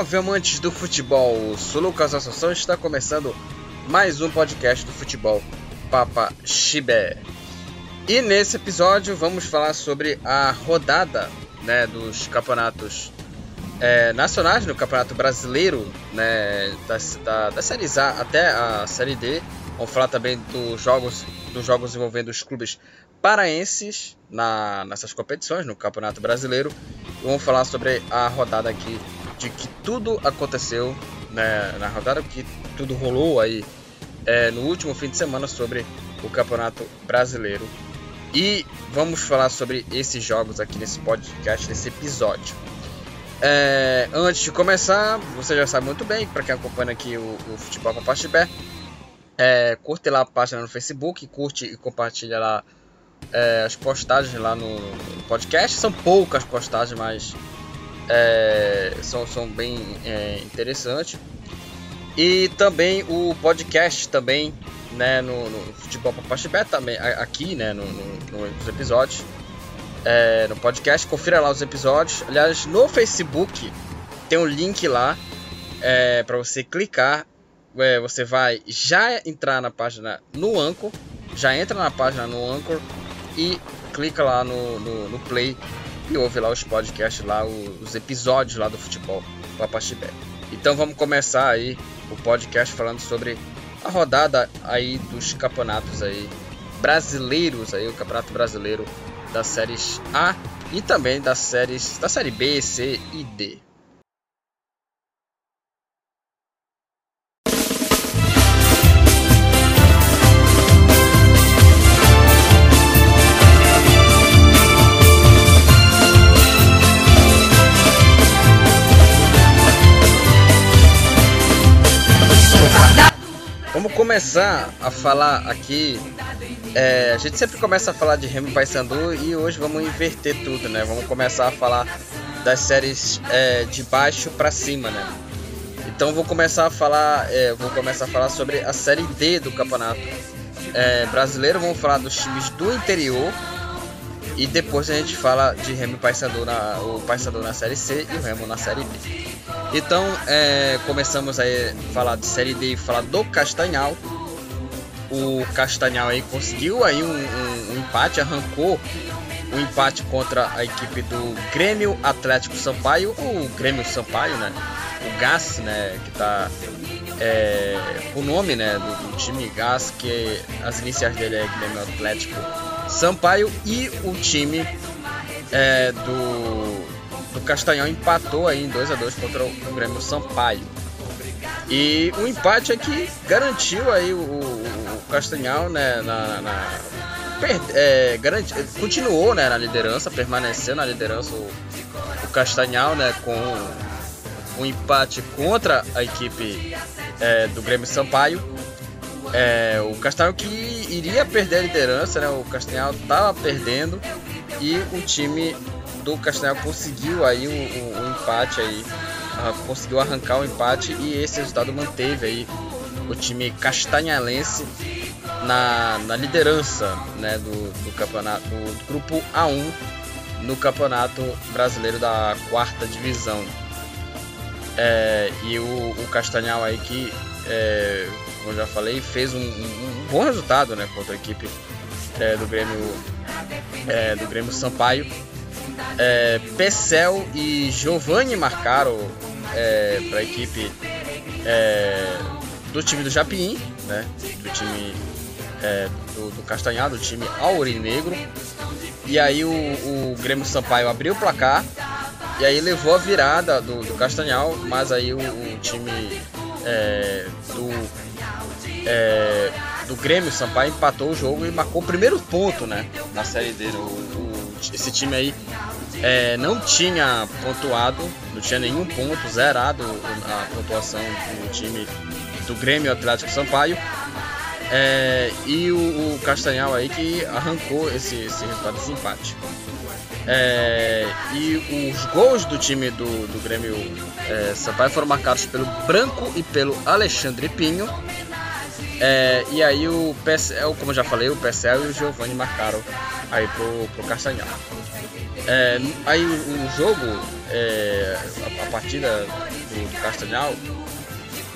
Salve amantes do futebol, sou Lucas Assunção e está começando mais um podcast do futebol Papa Chibé. E nesse episódio vamos falar sobre a rodada né, dos campeonatos é, nacionais, no Campeonato Brasileiro, né, da, da, da Série A até a Série D. Vamos falar também dos jogos, dos jogos envolvendo os clubes paraenses na, nessas competições, no Campeonato Brasileiro. E vamos falar sobre a rodada aqui de que tudo aconteceu né, na rodada, que tudo rolou aí é, no último fim de semana sobre o Campeonato Brasileiro. E vamos falar sobre esses jogos aqui nesse podcast, nesse episódio. É, antes de começar, você já sabe muito bem, para quem acompanha aqui o, o Futebol com Pastibé, é, curte lá a página no Facebook, curte e compartilha lá é, as postagens lá no, podcast. São poucas postagens, mas é, são, são bem é, interessantes. E também o podcast também, né, no, no Futebol para Pastibé, também aqui, né, no, no, nos episódios. É, no podcast, confira lá os episódios. Aliás, no Facebook tem um link lá é, para você clicar. É, você vai já entrar na página no Anchor, já entra na página no Anchor e clica lá no, no, no play e ouve lá os podcasts, lá os episódios lá do futebol Papaxibé. Então vamos começar aí o podcast falando sobre a rodada aí dos campeonatos aí brasileiros aí, o Campeonato Brasileiro das séries A e também das séries da série B, C e D. começar a falar aqui. É, a gente sempre começa a falar de Remy Paysandu e hoje vamos inverter tudo, né? Vamos começar a falar das séries é, de baixo para cima, né? Então vou começar a falar, é, vou começar a falar sobre a série D do campeonato é, brasileiro. Vamos falar dos times do interior e depois a gente fala de Remy Paysandu na o Paysandu na série C e o Remo na série B. Então, é, começamos a falar de Série D e falar do Castanhal. O Castanhal aí conseguiu aí um, um, um empate, arrancou o um empate contra a equipe do Grêmio Atlético Sampaio, o Grêmio Sampaio, né? O Gás, né? Que tá é, o nome, né? Do, do time Gás, que as iniciais dele é Grêmio Atlético Sampaio e o time é, do o Castanhal empatou aí em 2 a 2 contra o Grêmio Sampaio. E o empate aqui garantiu aí o, o Castanhal né, na, na é, garanti, continuou né, na liderança, permaneceu na liderança o, o Castanhal né, com um empate contra a equipe é, do Grêmio Sampaio. É, o Castanhal que iria perder a liderança, né, o Castanhal estava perdendo e o time do Castanhal conseguiu aí o, o, o empate aí, uh, conseguiu arrancar o empate e esse resultado manteve aí o time castanhalense na, na liderança né, do, do campeonato do grupo A1 no campeonato brasileiro da quarta divisão. É, e o, o Castanhal aí que, é, como eu já falei, fez um, um, um bom resultado né, contra a equipe é, do Grêmio é, do Grêmio Sampaio é, Pecel e Giovanni marcaram é, para a equipe é, do time do Japim, né? Do time é, do, do Castanhar, do time Aurinegro. E aí o, o, Grêmio Sampaio abriu o placar e aí levou a virada do, do Castanhal, mas aí o, o time é, do, é, do Grêmio Sampaio empatou o jogo e marcou o primeiro ponto né, na série dele. O, esse time aí é, não tinha pontuado, não tinha nenhum ponto, zerado a pontuação do time do Grêmio Atlético Sampaio. É, e o, o, Castanhal aí que arrancou esse, esse resultado desse empate. É, e os gols do time do, do Grêmio é, Sampaio foram marcados pelo Branco e pelo Alexandre Pinho. É, e aí o PSL, como eu já falei, o PSL e o Giovanni marcaram aí pro, pro Castanhal. É, aí o jogo, é, a, a, partida do, do Castanhal,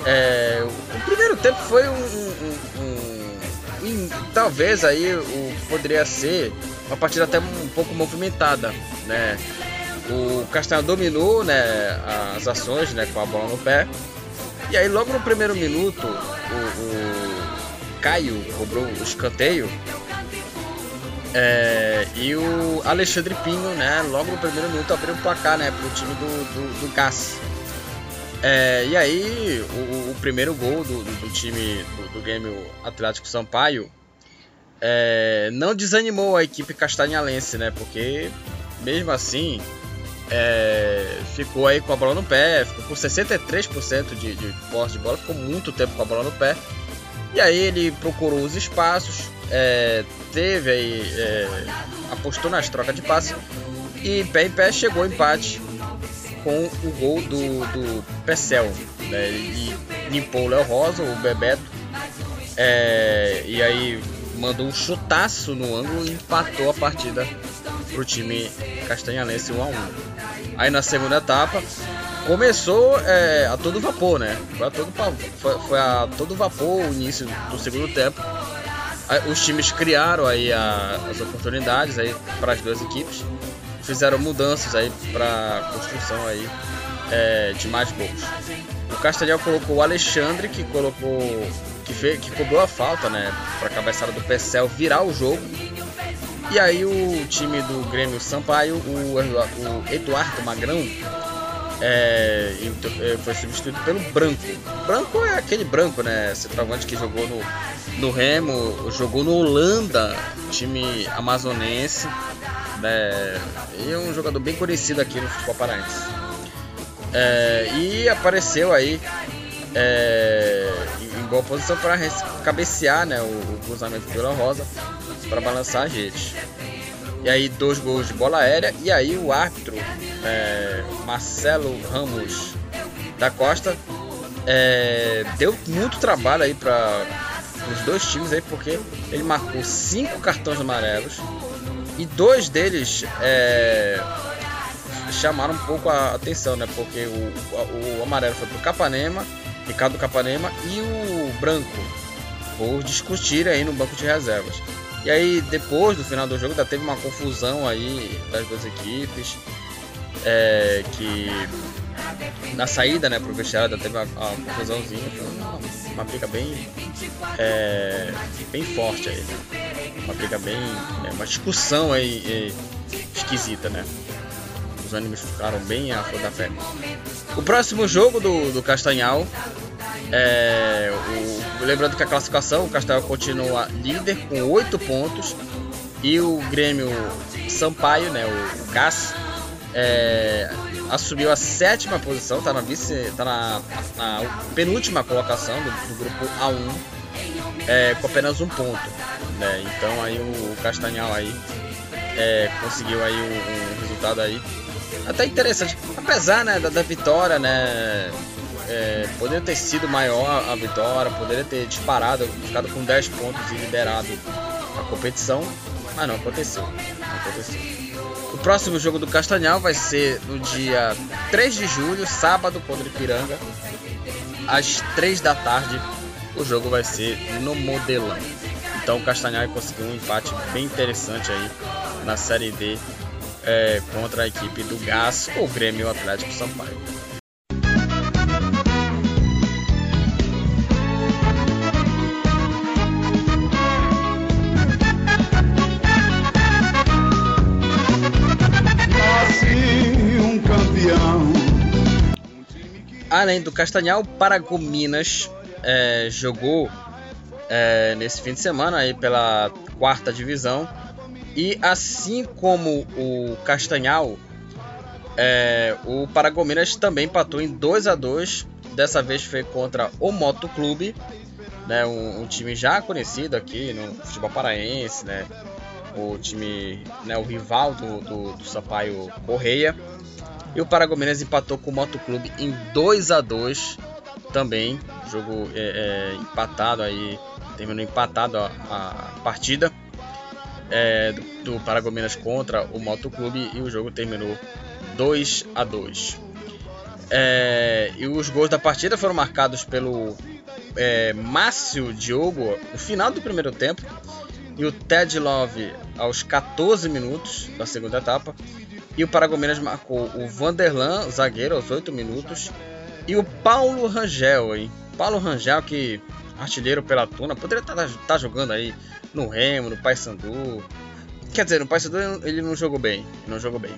é, o primeiro tempo foi um, um, um, um, talvez aí o poderia ser uma partida até um pouco movimentada, né? O Castanhal dominou, né, as ações, né, com a bola no pé. E aí logo no primeiro minuto, o, o Caio cobrou o escanteio é, e o Alexandre Pinho, né, logo no primeiro minuto abriu o placar, né, pro time do, do, do Gás. É, e aí, o, o primeiro gol do, do, do time do, do Atlético Sampaio é, não desanimou a equipe castanhalense, né? Porque mesmo assim é, ficou aí com a bola no pé, ficou com 63% de, de posse de bola, ficou muito tempo com a bola no pé. E aí ele procurou os espaços, é, teve aí, é, apostou nas trocas de passe e pé em pé chegou ao empate com o gol do, do Pecel. Né? Ele limpou o Léo Rosa, o Bebeto. É, e aí mandou um chutaço no ângulo e empatou a partida pro time castanhalense 1 a 1 Aí na segunda etapa começou é, a todo vapor, né? Foi a todo, foi, foi a todo vapor o início do segundo tempo. Os times criaram aí a, as oportunidades aí para as duas equipes fizeram mudanças aí para construção aí é, de mais gols. O Castelhal colocou o Alexandre que colocou que fez, que cobrou a falta, né, para a cabeçada do Pecel virar o jogo. E aí o time do Grêmio Sampaio, o, o Eduardo Magrão, é, é, foi substituído pelo Branco. Branco é aquele branco, né? Centroavante que jogou no, no Remo, jogou no Holanda, time amazonense. Né? E é um jogador bem conhecido aqui no futebol paraense. É, e apareceu aí é, em boa posição para cabecear né, o, o cruzamento pela Rosa para balançar a rede. E aí dois gols de bola aérea e aí o árbitro é, Marcelo Ramos da Costa é, deu muito trabalho aí para os dois times aí porque ele marcou cinco cartões amarelos e dois deles é, chamaram um pouco a atenção, né? Porque o, o, amarelo foi pro Capanema, Ricardo Capanema, e o branco por discutir aí no banco de reservas. E aí, depois do final do jogo, ainda teve uma confusão aí das duas equipes. É, que na saída, né, pro vestiário, teve uma, uma confusãozinha. Uma, uma briga bem, é, bem forte aí. Uma briga bem. É, uma discussão aí esquisita, né? Os ânimos ficaram bem à flor da pele. O próximo jogo do, do Castanhal é, o, lembrando que a classificação, o Castelo continua líder com 8 pontos e o Grêmio Sampaio, né, o, o é, assumiu a sétima posição, está na, vice, tá na, na, penúltima colocação do, do grupo A1 é, com apenas um ponto. Né? Então aí o, o Castanhal aí é, conseguiu aí um, um, resultado aí até interessante, apesar né, da, da vitória, né? É, poderia ter sido maior a vitória, poderia ter disparado, ficado com 10 pontos e liderado a competição, mas não aconteceu. Não aconteceu. O próximo jogo do Castanhal vai ser no dia 3 de julho, sábado, contra Ipiranga, às 3 da tarde. O jogo vai ser no Modelão. Então o Castanhal conseguiu um empate bem interessante aí na Série D é, contra a equipe do Gás ou Grêmio Atlético Sampaio. Além do Castanhal, Paragominas é, jogou é, nesse fim de semana aí pela quarta divisão. E assim como o Castanhal, é, o Paragominas também empatou em 2 a 2 Dessa vez foi contra o Moto Clube, né, um, um, time já conhecido aqui no futebol paraense, né, o time, né, o rival do, do, do Sampaio Correia. E o Paragominas empatou com o Motoclube em 2 a 2 também. Jogo é, é, empatado aí, terminou empatado a, a partida é, do, do Paragominas contra o Motoclube e o jogo terminou 2 a 2 É, e os gols da partida foram marcados pelo é, Márcio Diogo no final do primeiro tempo e o Ted Love aos 14 minutos da segunda etapa. E o Paragominas marcou o Vanderlan, zagueiro, aos 8 minutos. E o Paulo Rangel, hein? Paulo Rangel, que artilheiro pela Tuna, poderia estar tá, tá jogando aí no Remo, no Paysandu. Quer dizer, no Paysandu ele não jogou bem, não jogou bem.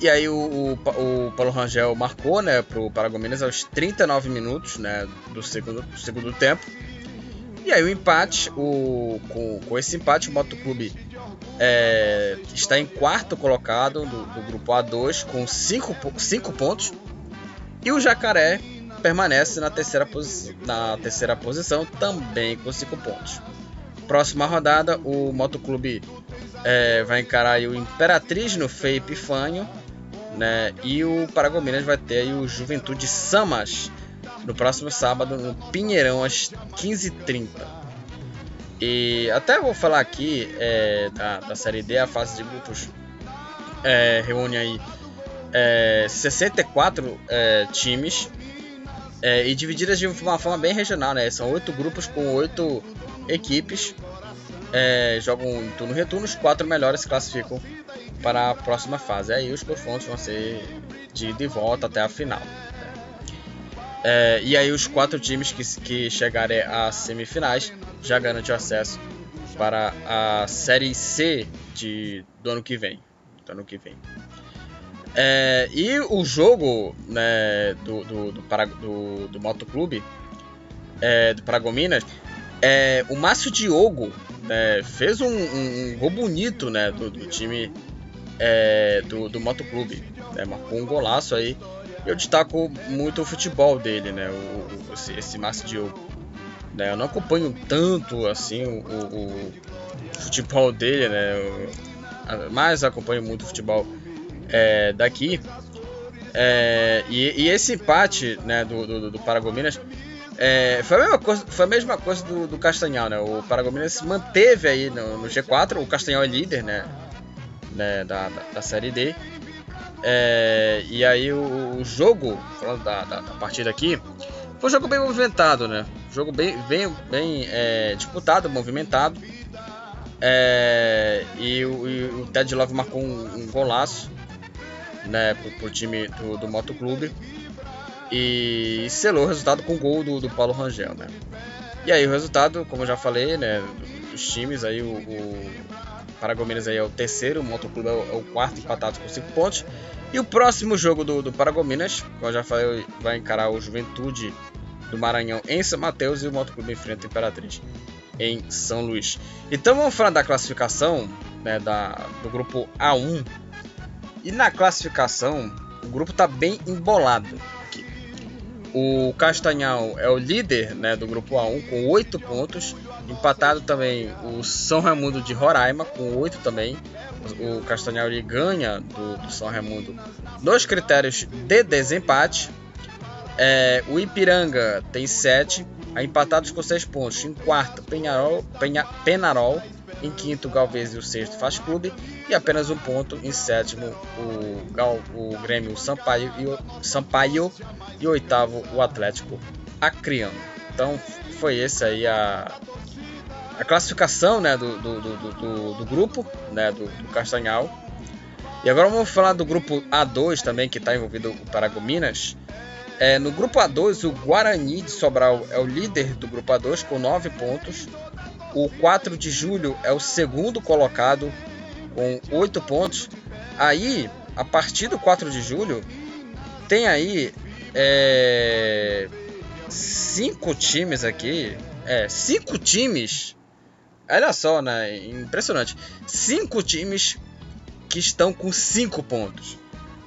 E aí o, o, o Paulo Rangel marcou, né, pro Paragominas aos 39 minutos, né, do segundo, do segundo tempo. E aí o empate, o, com, com esse empate, o Motoclube é, está em quarto colocado do, do grupo A2 com 5 pontos. E o Jacaré permanece na terceira, na terceira posição também com 5 pontos. Próxima rodada, o Motoclube é, vai encarar o Imperatriz no Epifânio né? E o Paragominas vai ter o Juventude Samas no próximo sábado no Pinheirão às 15h30. E até vou falar aqui é, da, da Série D, a fase de grupos é, reúne aí é, 64 é, times é, e divididas de uma forma bem regional, né? São oito grupos com oito equipes, é, jogam em turno retorno, os quatro melhores se classificam para a próxima fase. Aí os confrontos vão ser de, de volta até a final. É, e aí os quatro times que, que chegarem às semifinais já garantem acesso para a Série C de, do ano que vem. Do ano que vem. É, e o jogo né, do, do, do, do, do Motoclube, é, do Paragominas, é, o Márcio Diogo né, fez um, um, um, gol bonito né, do, do time é, do, do Motoclube. Né? Marcou um golaço aí. Eu destaco muito o futebol dele, né? O, o esse, esse Márcio Diogo. Né? Eu não acompanho tanto assim o, o, o futebol dele, né? Eu, mas acompanho muito o futebol é, daqui. É, e, e, esse empate né, do, do, do Paragominas é, foi, a mesma coisa, foi a mesma coisa do, do Castanhal, né? O Paragominas se manteve aí no, no, G4, o Castanhal é líder, né? né, da, da, da, Série D. É, e aí o, o jogo, falando da, da, da, partida aqui, foi um jogo bem movimentado, né? Jogo bem, bem, bem é, disputado, movimentado. É, e, o, e, o, Ted Love marcou um, um golaço né, pro, pro time do, do Motoclube. E selou o resultado com o gol do, do Paulo Rangel, né? E aí o resultado, como eu já falei, né? Dos times aí, o, o Paragominas aí é o terceiro, o Motoclube é o, é o quarto empatado com 5 pontos. E o próximo jogo do, do Paragominas, como eu já falei, vai encarar o Juventude do Maranhão em São Mateus e o Motoclube enfrenta o Imperatriz em São Luís. Então vamos falar da classificação né, da, do grupo A1. E na classificação, o grupo está bem embolado. O Castanhal é o líder né, do grupo A1 com 8 pontos. Empatado também o São Raimundo de Roraima com 8 também. O Castanhal ganha do, do, São Raimundo nos critérios de desempate. É, o Ipiranga tem 7, empatados com 6 pontos. Em quarto, Penharol, Penha, Penarol em quinto, Galvez e o sexto Faz Clube. E apenas um ponto em sétimo, o, Gal, o Grêmio Sampaio e o Sampaio. E oitavo, o Atlético Acreano. Então foi esse aí a, a classificação né, do, do, do, do, grupo né, do, do Castanhal. E agora vamos falar do grupo A2 também, que está envolvido o Paragominas. É, no grupo A2, o Guarani de Sobral é o líder do grupo A2 com 9 pontos. O 4 de julho é o segundo colocado com 8 pontos. Aí, a partir do 4 de julho, tem aí é, cinco times aqui. É, cinco times. Olha só, né? Impressionante. Cinco times que estão com 5 pontos.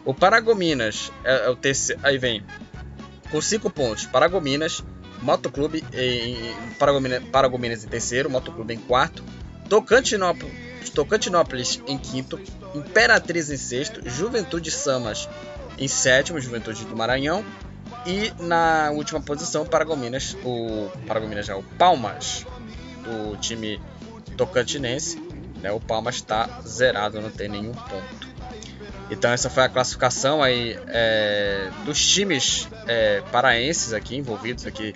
O Paragominas é, é o terceiro. Aí vem. Com 5 pontos. Paragominas, Motoclube em, Paragominas, Paragominas em terceiro, Motoclube em quarto, Tocantinópolis, Tocantinópolis em quinto, Imperatriz em sexto, Juventude Samas em sétimo, Juventude do Maranhão e na última posição Paragominas, o Paragominas já é o Palmas do time tocantinense, né? O Palmas está zerado, não tem nenhum ponto. Então essa foi a classificação aí é, dos times é, paraenses aqui envolvidos aqui,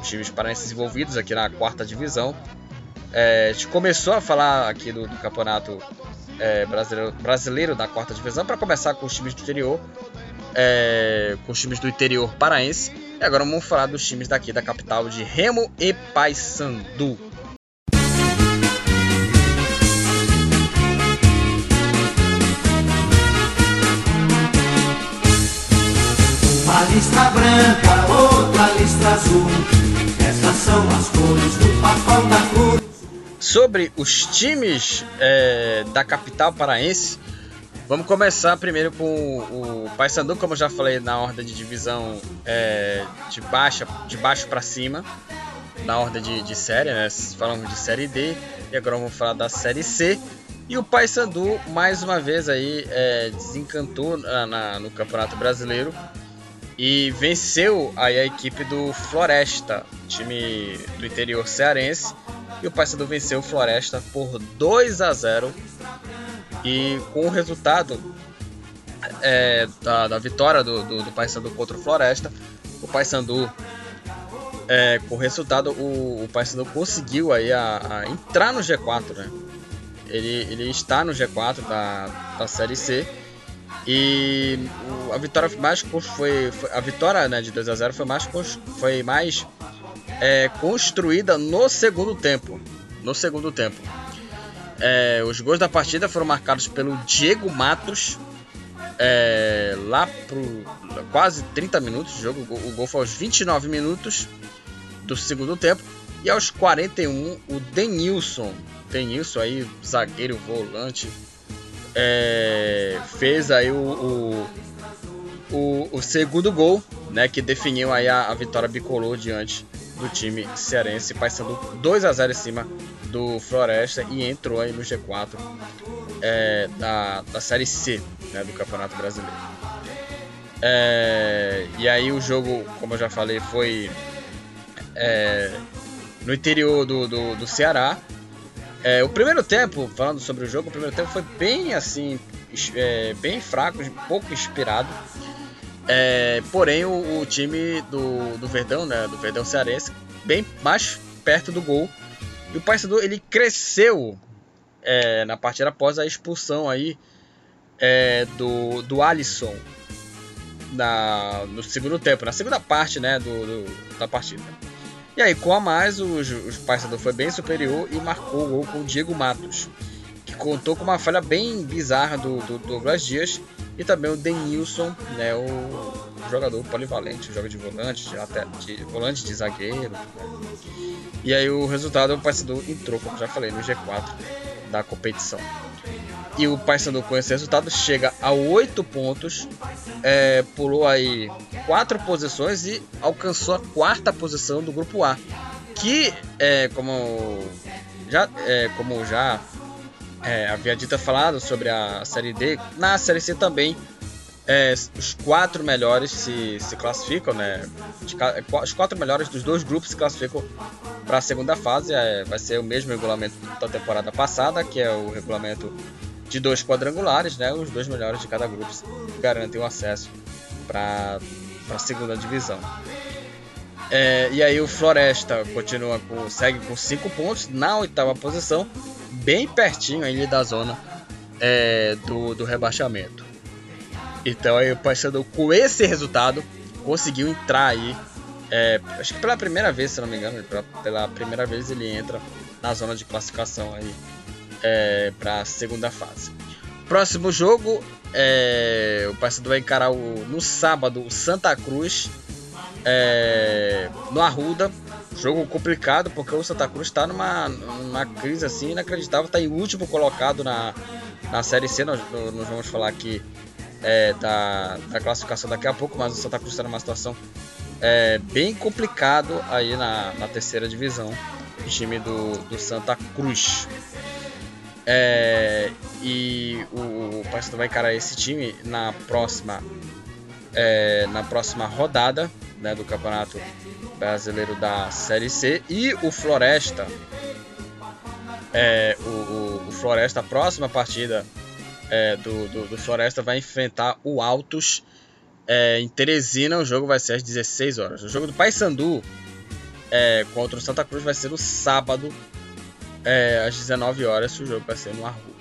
os times paraenses envolvidos aqui na quarta divisão. É, a gente começou a falar aqui do, do campeonato é, brasileiro, brasileiro da quarta divisão para começar com os times do interior, é, com os times do interior paraense. E agora vamos falar dos times daqui da capital de Remo e Paysandu. Uma listra branca, outra listra azul. Essas são as cores do papão da cruz. Sobre os times é, da capital paraense, vamos começar primeiro com o, o Paysandu, como eu já falei na ordem de divisão é, de, baixa, de baixo para cima, na ordem de, de série, né? Falamos de série D e agora vamos falar da série C. E o Paysandu, mais uma vez aí, é, desencantou na, na, no Campeonato Brasileiro e venceu aí a equipe do Floresta, time do interior cearense. E o Paysandu venceu o Floresta por 2 a 0 e com o resultado é, da, da, vitória do, do, do Paysandu contra o Floresta, o Paysandu é, com o resultado o, o Paysandu conseguiu aí a, a, entrar no G4, né? Ele, ele está no G4 da, da Série C e a vitória mais foi, foi a vitória né, de 2 a 0 foi mais foi mais é, construída no segundo tempo. No segundo tempo. É, os gols da partida foram marcados pelo Diego Matos é, lá por quase 30 minutos de jogo. O gol foi aos 29 minutos do segundo tempo. E aos 41, o Denilson. Denilson aí, zagueiro, volante, é, fez aí o, o, o, o, segundo gol, né, que definiu aí a, a vitória bicolor diante do time cearense, passando 2 a 0 em cima do Floresta e entrou aí no G4 é, da, da Série C né, do Campeonato Brasileiro. É, e aí o jogo, como eu já falei, foi é, no interior do, do, do Ceará, é, o primeiro tempo, falando sobre o jogo, o primeiro tempo foi bem assim, é, bem fraco, pouco inspirado. É, porém, o, o, time do, do Verdão, né, do Verdão Cearense, bem mais perto do gol. E o Paysandu ele cresceu é, na partida após a expulsão aí é, do, do Alisson na, no segundo tempo, na segunda parte né, do, do da partida. E aí, com a mais, o, o Paysandu foi bem superior e marcou o gol com o Diego Matos, que contou com uma falha bem bizarra do, do Douglas Dias e também o Denilson, né, o jogador polivalente, joga de volante, de, até, de volante de zagueiro. E aí o resultado, o Paysandu entrou, como já falei, no G4 da competição. E o Paysandu com esse resultado chega a 8 pontos, é, pulou aí 4 posições e alcançou a quarta posição do grupo A. Que, é, como já, é, como já é, havia dito falado sobre a Série D, na Série C também é, os quatro melhores se, se classificam, né? Os quatro melhores dos dois grupos se classificam para a segunda fase. É, vai ser o mesmo regulamento da temporada passada, que é o regulamento de dois quadrangulares, né? Os dois melhores de cada grupo garantem o acesso para a segunda divisão. É, e aí o Floresta continua com, segue com cinco pontos na oitava posição, bem pertinho aí da zona é, do, do rebaixamento. Então aí o Paysandu com esse resultado conseguiu entrar aí, é, acho que pela primeira vez, se não me engano, pela, pela primeira vez ele entra na zona de classificação aí é, para a segunda fase. Próximo jogo, é, o Paysandu vai encarar o, no sábado o Santa Cruz é, no Arruda. Jogo complicado porque o Santa Cruz está numa, numa crise assim inacreditável. Está em último colocado na, na Série C. Nós, nós vamos falar aqui é, da, da, classificação daqui a pouco, mas o Santa Cruz está numa situação é, bem complicado aí na, na terceira divisão. O time do, do Santa Cruz. É, e o, o Paysandu vai encarar esse time na próxima é, na próxima rodada né, do Campeonato Brasileiro da Série C e o Floresta é, o, o, o, Floresta a próxima partida é, do, do, do, Floresta vai enfrentar o Altos é, em Teresina. O jogo vai ser às 16 horas. O jogo do Paysandu é, contra o Santa Cruz vai ser no sábado é, às 19 horas. O jogo vai ser no Arruda.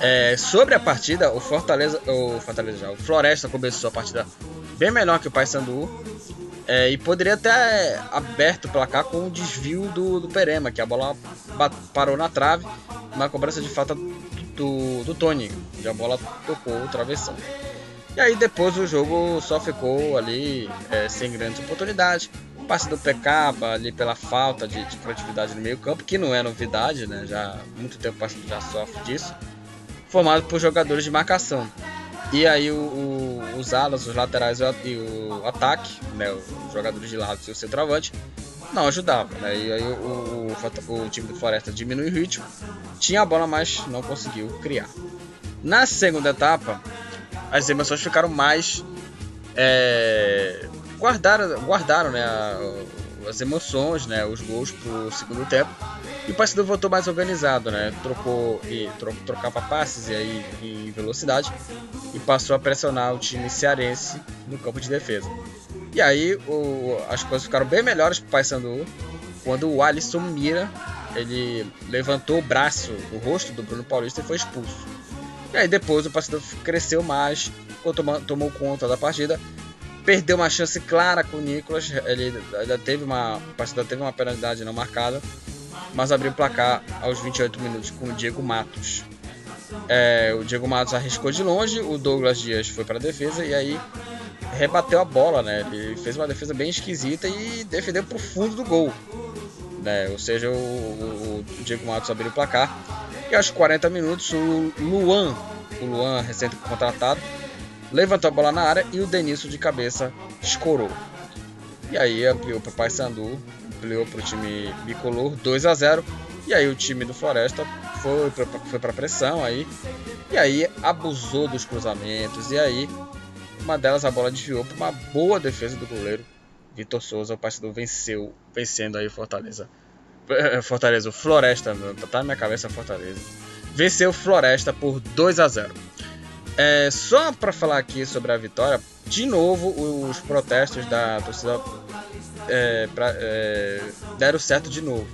É, sobre a partida, o Fortaleza, o Fortaleza o Floresta começou a partida bem melhor que o Paysandu é, e poderia ter aberto o placar com o desvio do, do Perema, que a bola parou na trave, uma cobrança de falta do, do Tony, e a bola tocou o travessão. E aí depois o jogo só ficou ali é, sem grandes oportunidades. Passe do pecaba ali pela falta de, de criatividade no meio campo, que não é novidade, né? Já muito tempo o já sofre disso. Formado por jogadores de marcação. E aí o, o, os alas, os laterais e o ataque, né, os jogadores de lado e o centroavante, não ajudavam. Né? E aí o, o, time do Floresta diminui o ritmo, tinha a bola, mas não conseguiu criar. Na segunda etapa, as emoções ficaram mais. É, guardaram guardaram né, as emoções, né, os gols para o segundo tempo. E o Paysandu voltou mais organizado, né? Trocou e tro, trocava passes e aí em velocidade e passou a pressionar o time cearense no campo de defesa. E aí o, as coisas ficaram bem melhores para o Paysandu quando o Alisson Mira ele levantou o braço, o rosto do Bruno Paulista e foi expulso. E aí depois o Paysandu cresceu mais, tomou, tomou conta da partida perdeu uma chance clara com o Nicolas. Ele ainda teve uma, Paysandu teve uma penalidade não marcada mas abriu o placar aos 28 minutos com o Diego Matos. É, o Diego Matos arriscou de longe, o Douglas Dias foi para a defesa e aí rebateu a bola, né? Ele fez uma defesa bem esquisita e defendeu para o fundo do gol. Né? Ou seja, o, o, o Diego Matos abriu o placar. E aos 40 minutos, o Luan, o Luan recente contratado, levantou a bola na área e o Denilson de cabeça escorou. E aí ampliou para o Paysandu ampliou para o time bicolor 2 a 0 e aí o time do Floresta foi para foi pressão aí. E aí abusou dos cruzamentos. E aí uma delas a bola desviou para uma boa defesa do goleiro Vitor Souza. O partido venceu vencendo aí Fortaleza. Eh, Fortaleza Floresta tá na minha cabeça Fortaleza. Venceu Floresta por 2 a 0 é, só para falar aqui sobre a vitória, de novo os protestos da torcida é, pra, é, deram certo de novo.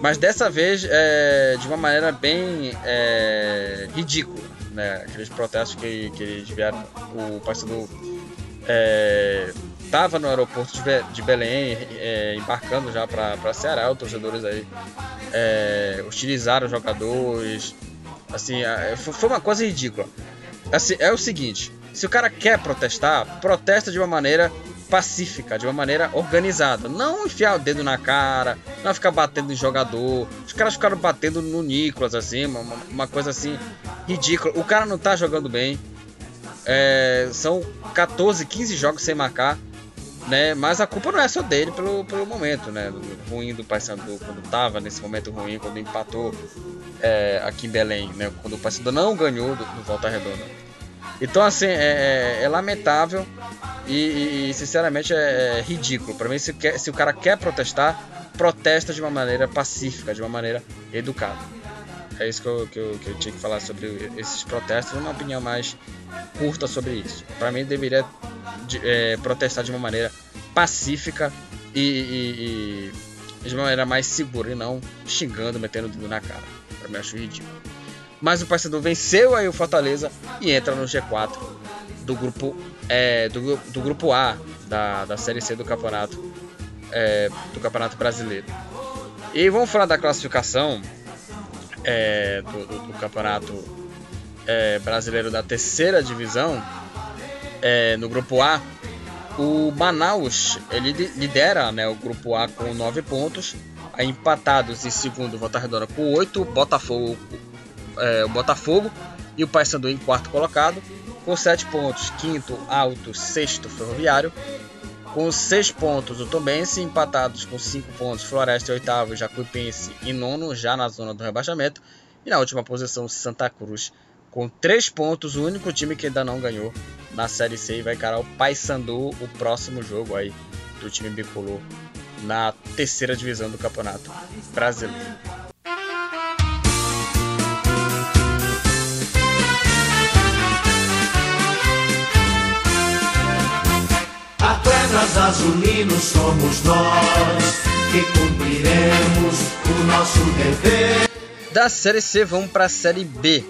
Mas dessa vez é, de uma maneira bem é, ridícula. Né? Aqueles protestos que, que eles vieram. O parceiro estava é, no aeroporto de, de Belém, é, embarcando já para Ceará. Os torcedores aí utilizaram os jogadores. Assim, foi uma coisa ridícula. Assim, é o seguinte: se o cara quer protestar, protesta de uma maneira pacífica, de uma maneira organizada. Não enfiar o dedo na cara, não ficar batendo em jogador. Os caras ficaram batendo no Nicolas, assim, uma, uma coisa assim ridícula. O cara não tá jogando bem. É, são 14, 15 jogos sem marcar. Né? Mas a culpa não é só dele pelo, pelo momento, né? Ruim do Paysandu quando tava nesse momento ruim, quando empatou é, aqui em Belém, né? Quando o Paysandu não ganhou do, do Volta Redonda. Então, assim, é, é, é lamentável e, e, sinceramente, é, é ridículo. Para mim, se, quer, se o cara quer protestar, protesta de uma maneira pacífica, de uma maneira educada. É isso que eu, que eu, que eu tinha que falar sobre esses protestos, uma opinião mais curta sobre isso. Para mim, deveria de, é, protestar de uma maneira pacífica e, e, e, de uma maneira mais segura e não xingando, metendo o dedo na cara. Para mim, acho ridículo. Mas o Paysandu venceu aí o Fortaleza e entra no G4 do grupo, é, do, do grupo A da, da Série C do campeonato, é, do campeonato Brasileiro. E vamos falar da classificação é, do, do, do, campeonato é, brasileiro da terceira divisão é, no grupo A. O Manaus ele lidera né, o grupo A com 9 pontos, empatados em segundo Volta Redonda com 8, Botafogo é, o Botafogo e o Paysandu em quarto colocado, com 7 pontos, quinto, alto, sexto, Ferroviário. Com 6 pontos, o Tombense, empatados com 5 pontos, Floresta, oitavo, Jacuipense e nono, já na zona do rebaixamento. E na última posição, Santa Cruz, com 3 pontos, o único time que ainda não ganhou na Série C e vai encarar o Paysandu, o próximo jogo aí do time bicolor na terceira divisão do Campeonato Brasileiro. Azulinos somos nós que cumpriremos o nosso dever. Da Série C vamos para a Série B.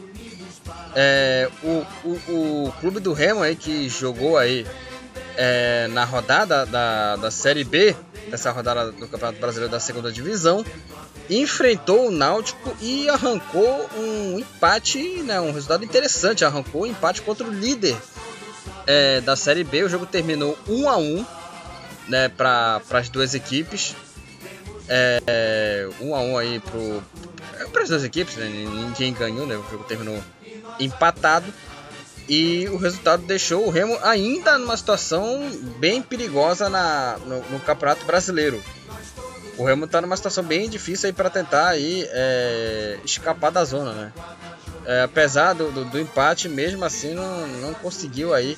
É, o, o, o clube do Remo aí que jogou aí é, na rodada da, da Série B, dessa rodada do Campeonato Brasileiro da Segunda Divisão, enfrentou o Náutico e arrancou um empate, né, um resultado interessante. Arrancou um empate contra o líder é, da Série B. O jogo terminou 1 a 1 né, para as duas equipes. É, 1 a 1 aí para as duas equipes, né, ninguém ganhou, né, o jogo terminou empatado. E o resultado deixou o Remo ainda numa situação bem perigosa na, no, no Campeonato Brasileiro. O Remo está numa situação bem difícil aí para tentar aí, é, escapar da zona, né? É, apesar do, do, do, empate, mesmo assim não, não conseguiu aí,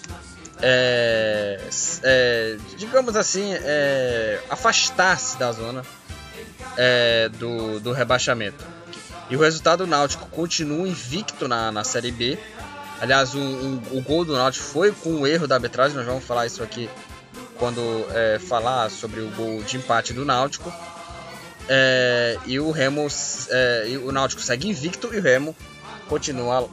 é, é digamos assim, é, afastar-se da zona é, do, do rebaixamento. E o resultado do Náutico continua invicto na, na Série B. Aliás, o, um, o gol do Náutico foi com o erro da arbitragem. Nós vamos falar isso aqui quando é, falar sobre o gol de empate do Náutico. É, e o Remo, e o Náutico segue invicto e o Remo continua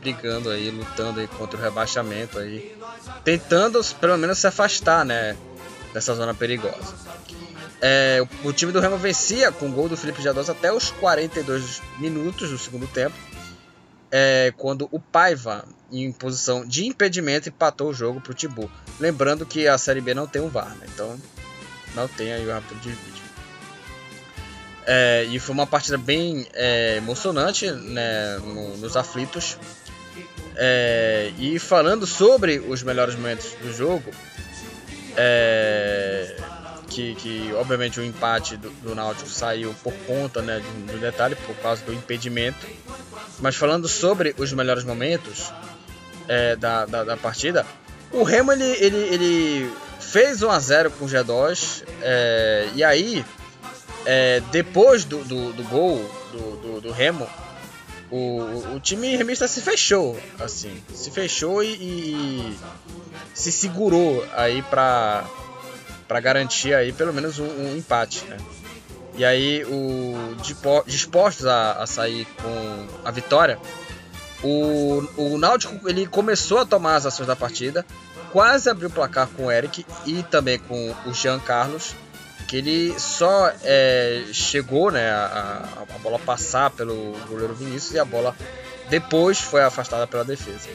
brigando aí, lutando aí contra o rebaixamento aí, tentando pelo menos se afastar, né, dessa zona perigosa. É, o, o, time do Remo vencia com o gol do Felipe Jadós até os 42 minutos do segundo tempo, é, quando o Paiva, em posição de impedimento, empatou o jogo para o Tibu. Lembrando que a Série B não tem um VAR, né? então não tem aí o árbitro de vídeo. É, e foi uma partida bem é, emocionante né, no, nos aflitos. É, e falando sobre os melhores momentos do jogo, é, que, que obviamente o empate do, do Náutico saiu por conta né, do, do, detalhe, por causa do impedimento. Mas falando sobre os melhores momentos é, da, da, da, partida, o Remo ele, ele, ele fez 1 a 0 com o G2 é, e aí é, depois do, do, do gol do, do, do Remo o, o time remista se fechou assim se fechou e, e se segurou aí para para garantir aí pelo menos um, um, empate, né? E aí o dispostos a, a sair com a vitória, o, o Náutico ele começou a tomar as ações da partida, quase abriu o placar com o Eric e também com o Jean Carlos, que ele só é, chegou né, a, a, bola passar pelo goleiro Vinícius e a bola depois foi afastada pela defesa.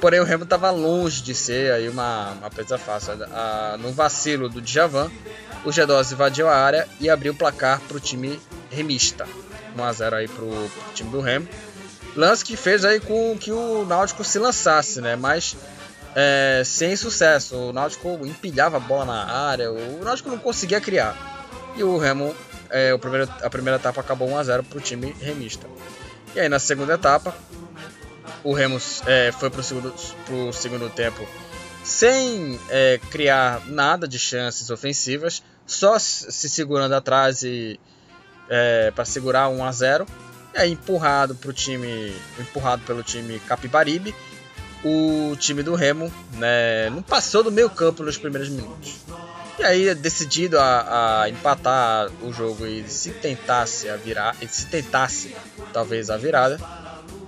Porém, o Remo estava longe de ser aí uma, uma presa fácil. A, no vacilo do Djavan, o G12 invadiu a área e abriu o placar para o time remista. 1x0 aí para o time do Remo. Lance que fez aí com que o Náutico se lançasse, né? Mas é, sem sucesso. O Náutico empilhava a bola na área, o Náutico não conseguia criar. E o Remo, é, o primeiro, a primeira etapa acabou 1x0 para o time remista. E aí na segunda etapa, o Remos é, foi para o segundo, pro segundo tempo sem é, criar nada de chances ofensivas, só se segurando atrás e é, para segurar 1 a 0 e aí empurrado pro time, empurrado pelo time Capibaribe, o time do Remo né, não passou do meio campo nos primeiros minutos. E aí decidido a, a empatar o jogo e se tentasse a virar, e se tentasse talvez a virada,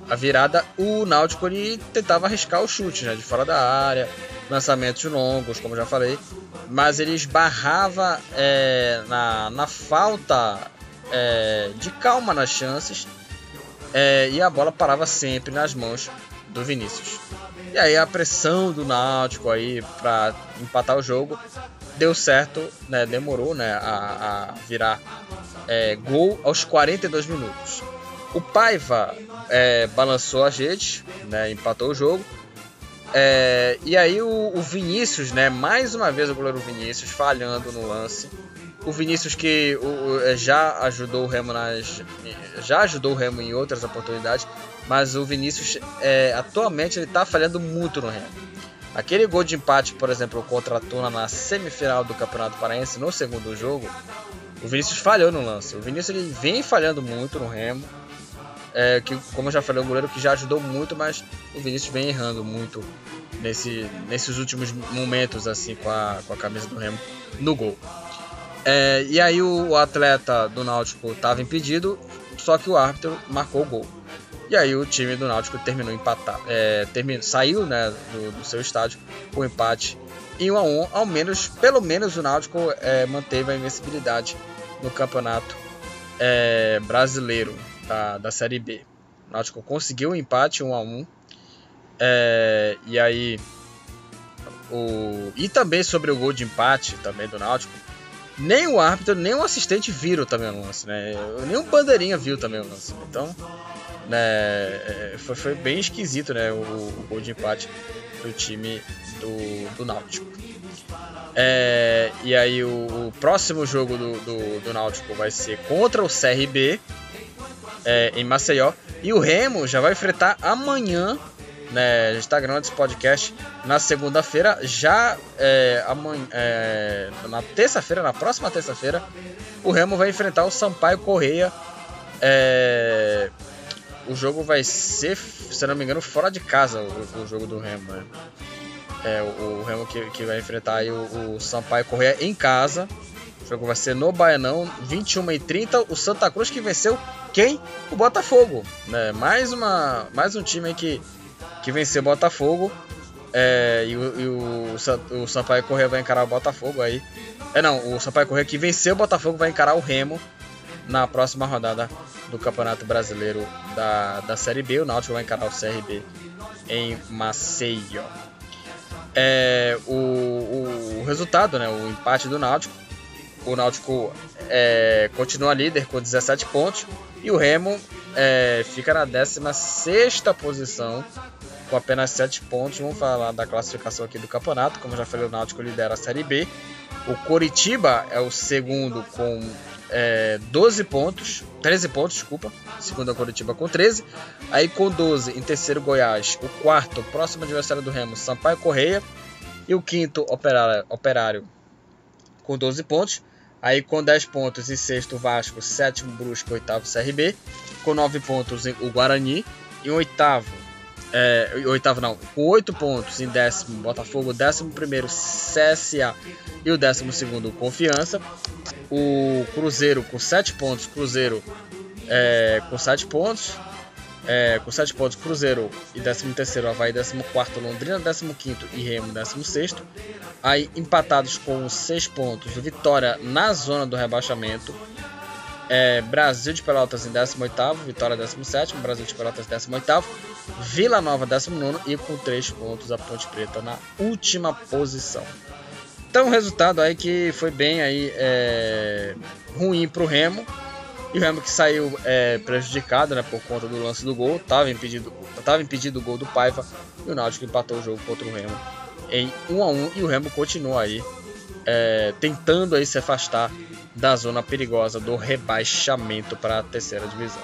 a virada, o Náutico ele tentava arriscar o chute, né, de fora da área, lançamentos longos, como já falei, mas ele esbarrava é, na, na falta é, de calma nas chances é, e a bola parava sempre nas mãos do Vinícius. E aí a pressão do Náutico aí para empatar o jogo deu certo, né, demorou né, a, a virar é, gol aos 42 minutos. O Paiva é, balançou a gente, né, empatou o jogo. É, e aí o, o, Vinícius, né, mais uma vez o goleiro Vinícius falhando no lance. O Vinícius que o, o, é, já ajudou o Remo nas, já ajudou o Remo em outras oportunidades, mas o Vinícius é, atualmente ele está falhando muito no Remo. Aquele gol de empate, por exemplo, contra a Tuna na semifinal do Campeonato Paraense no segundo jogo, o Vinícius falhou no lance. O Vinícius ele vem falhando muito no Remo. é, que, como eu já falei, é um goleiro que já ajudou muito, mas o Vinícius vem errando muito nesse, nesses últimos momentos assim com a, com a camisa do Remo no gol. É, e aí o, o atleta do Náutico estava impedido, só que o árbitro marcou o gol. E aí o time do Náutico terminou empatar, é, terminou, saiu né, do, do, seu estádio com empate em 1 a 1 ao menos, pelo menos o Náutico é, manteve a invencibilidade no campeonato é, brasileiro da, da Série B. O Náutico conseguiu o um empate 1 a 1 é, e aí o, e também sobre o gol de empate também do Náutico, nem o árbitro, nem o assistente viram também o lance, né? Nem o bandeirinha viu também o lance. Então, né, é, foi, foi bem esquisito, né, o, o gol de empate do time do, do Náutico. É, e aí o, o, próximo jogo do, do, do, Náutico vai ser contra o CRB é, em Maceió. E o Remo já vai enfrentar amanhã. Né, a gente esse podcast na segunda-feira. Já é, amanhã, é, na terça-feira, na próxima terça-feira, o Remo vai enfrentar o Sampaio Correia é, o jogo vai ser, se não me engano, fora de casa o, o jogo do Remo. Né? É, o, o, Remo que, que vai enfrentar o, o Sampaio Correia em casa. O jogo vai ser no Baianão, 21 e 30 O Santa Cruz que venceu quem? O Botafogo. Né? Mais, uma, mais um time que, que venceu o Botafogo. É, e, o, e o, o Sampaio Correia vai encarar o Botafogo aí. É não, o Sampaio Correia que venceu o Botafogo vai encarar o Remo na próxima rodada do Campeonato Brasileiro da, da Série B. O Náutico vai encarar o CRB em Maceió. É, o, o, resultado, né, o empate do Náutico. O Náutico é, continua líder com 17 pontos e o Remo é, fica na 16 posição com apenas 7 pontos. Vamos falar da classificação aqui do campeonato. Como já falei, o Náutico lidera a Série B. O Coritiba é o segundo com é, 12 pontos, 13 pontos, desculpa, segundo a Curitiba com 13. Aí com 12, em terceiro Goiás, o quarto, próximo adversário do Remo, Sampaio Correia. E o quinto, Operário, Operário com 12 pontos. Aí com 10 pontos em sexto Vasco, sétimo Brusco, oitavo CRB. Com 9 pontos o Guarani. Em oitavo, é, oitavo não, com 8 pontos em décimo Botafogo, décimo primeiro CSA e o décimo segundo Confiança. O Cruzeiro com 7 pontos, Cruzeiro é, com 7 pontos. É, com 7 pontos, Cruzeiro e 13 terceiro Havaí, 14 Londrina, 15 e Remo, 16 Aí empatados com 6 pontos, Vitória na zona do rebaixamento. É, Brasil de Pelotas em 18º, Vitória 17º, Brasil de Pelotas 18º, Vila Nova 19 e com 3 pontos a Ponte Preta na última posição. Então o resultado aí que foi bem aí é, ruim para o Remo. E o Remo que saiu é, prejudicado né, por conta do lance do gol. Estava impedido, tava impedido o gol do Paiva. E o Náutico empatou o jogo contra o Remo em 1 a 1 E o Remo continua aí é, tentando aí se afastar da zona perigosa do rebaixamento para a terceira divisão.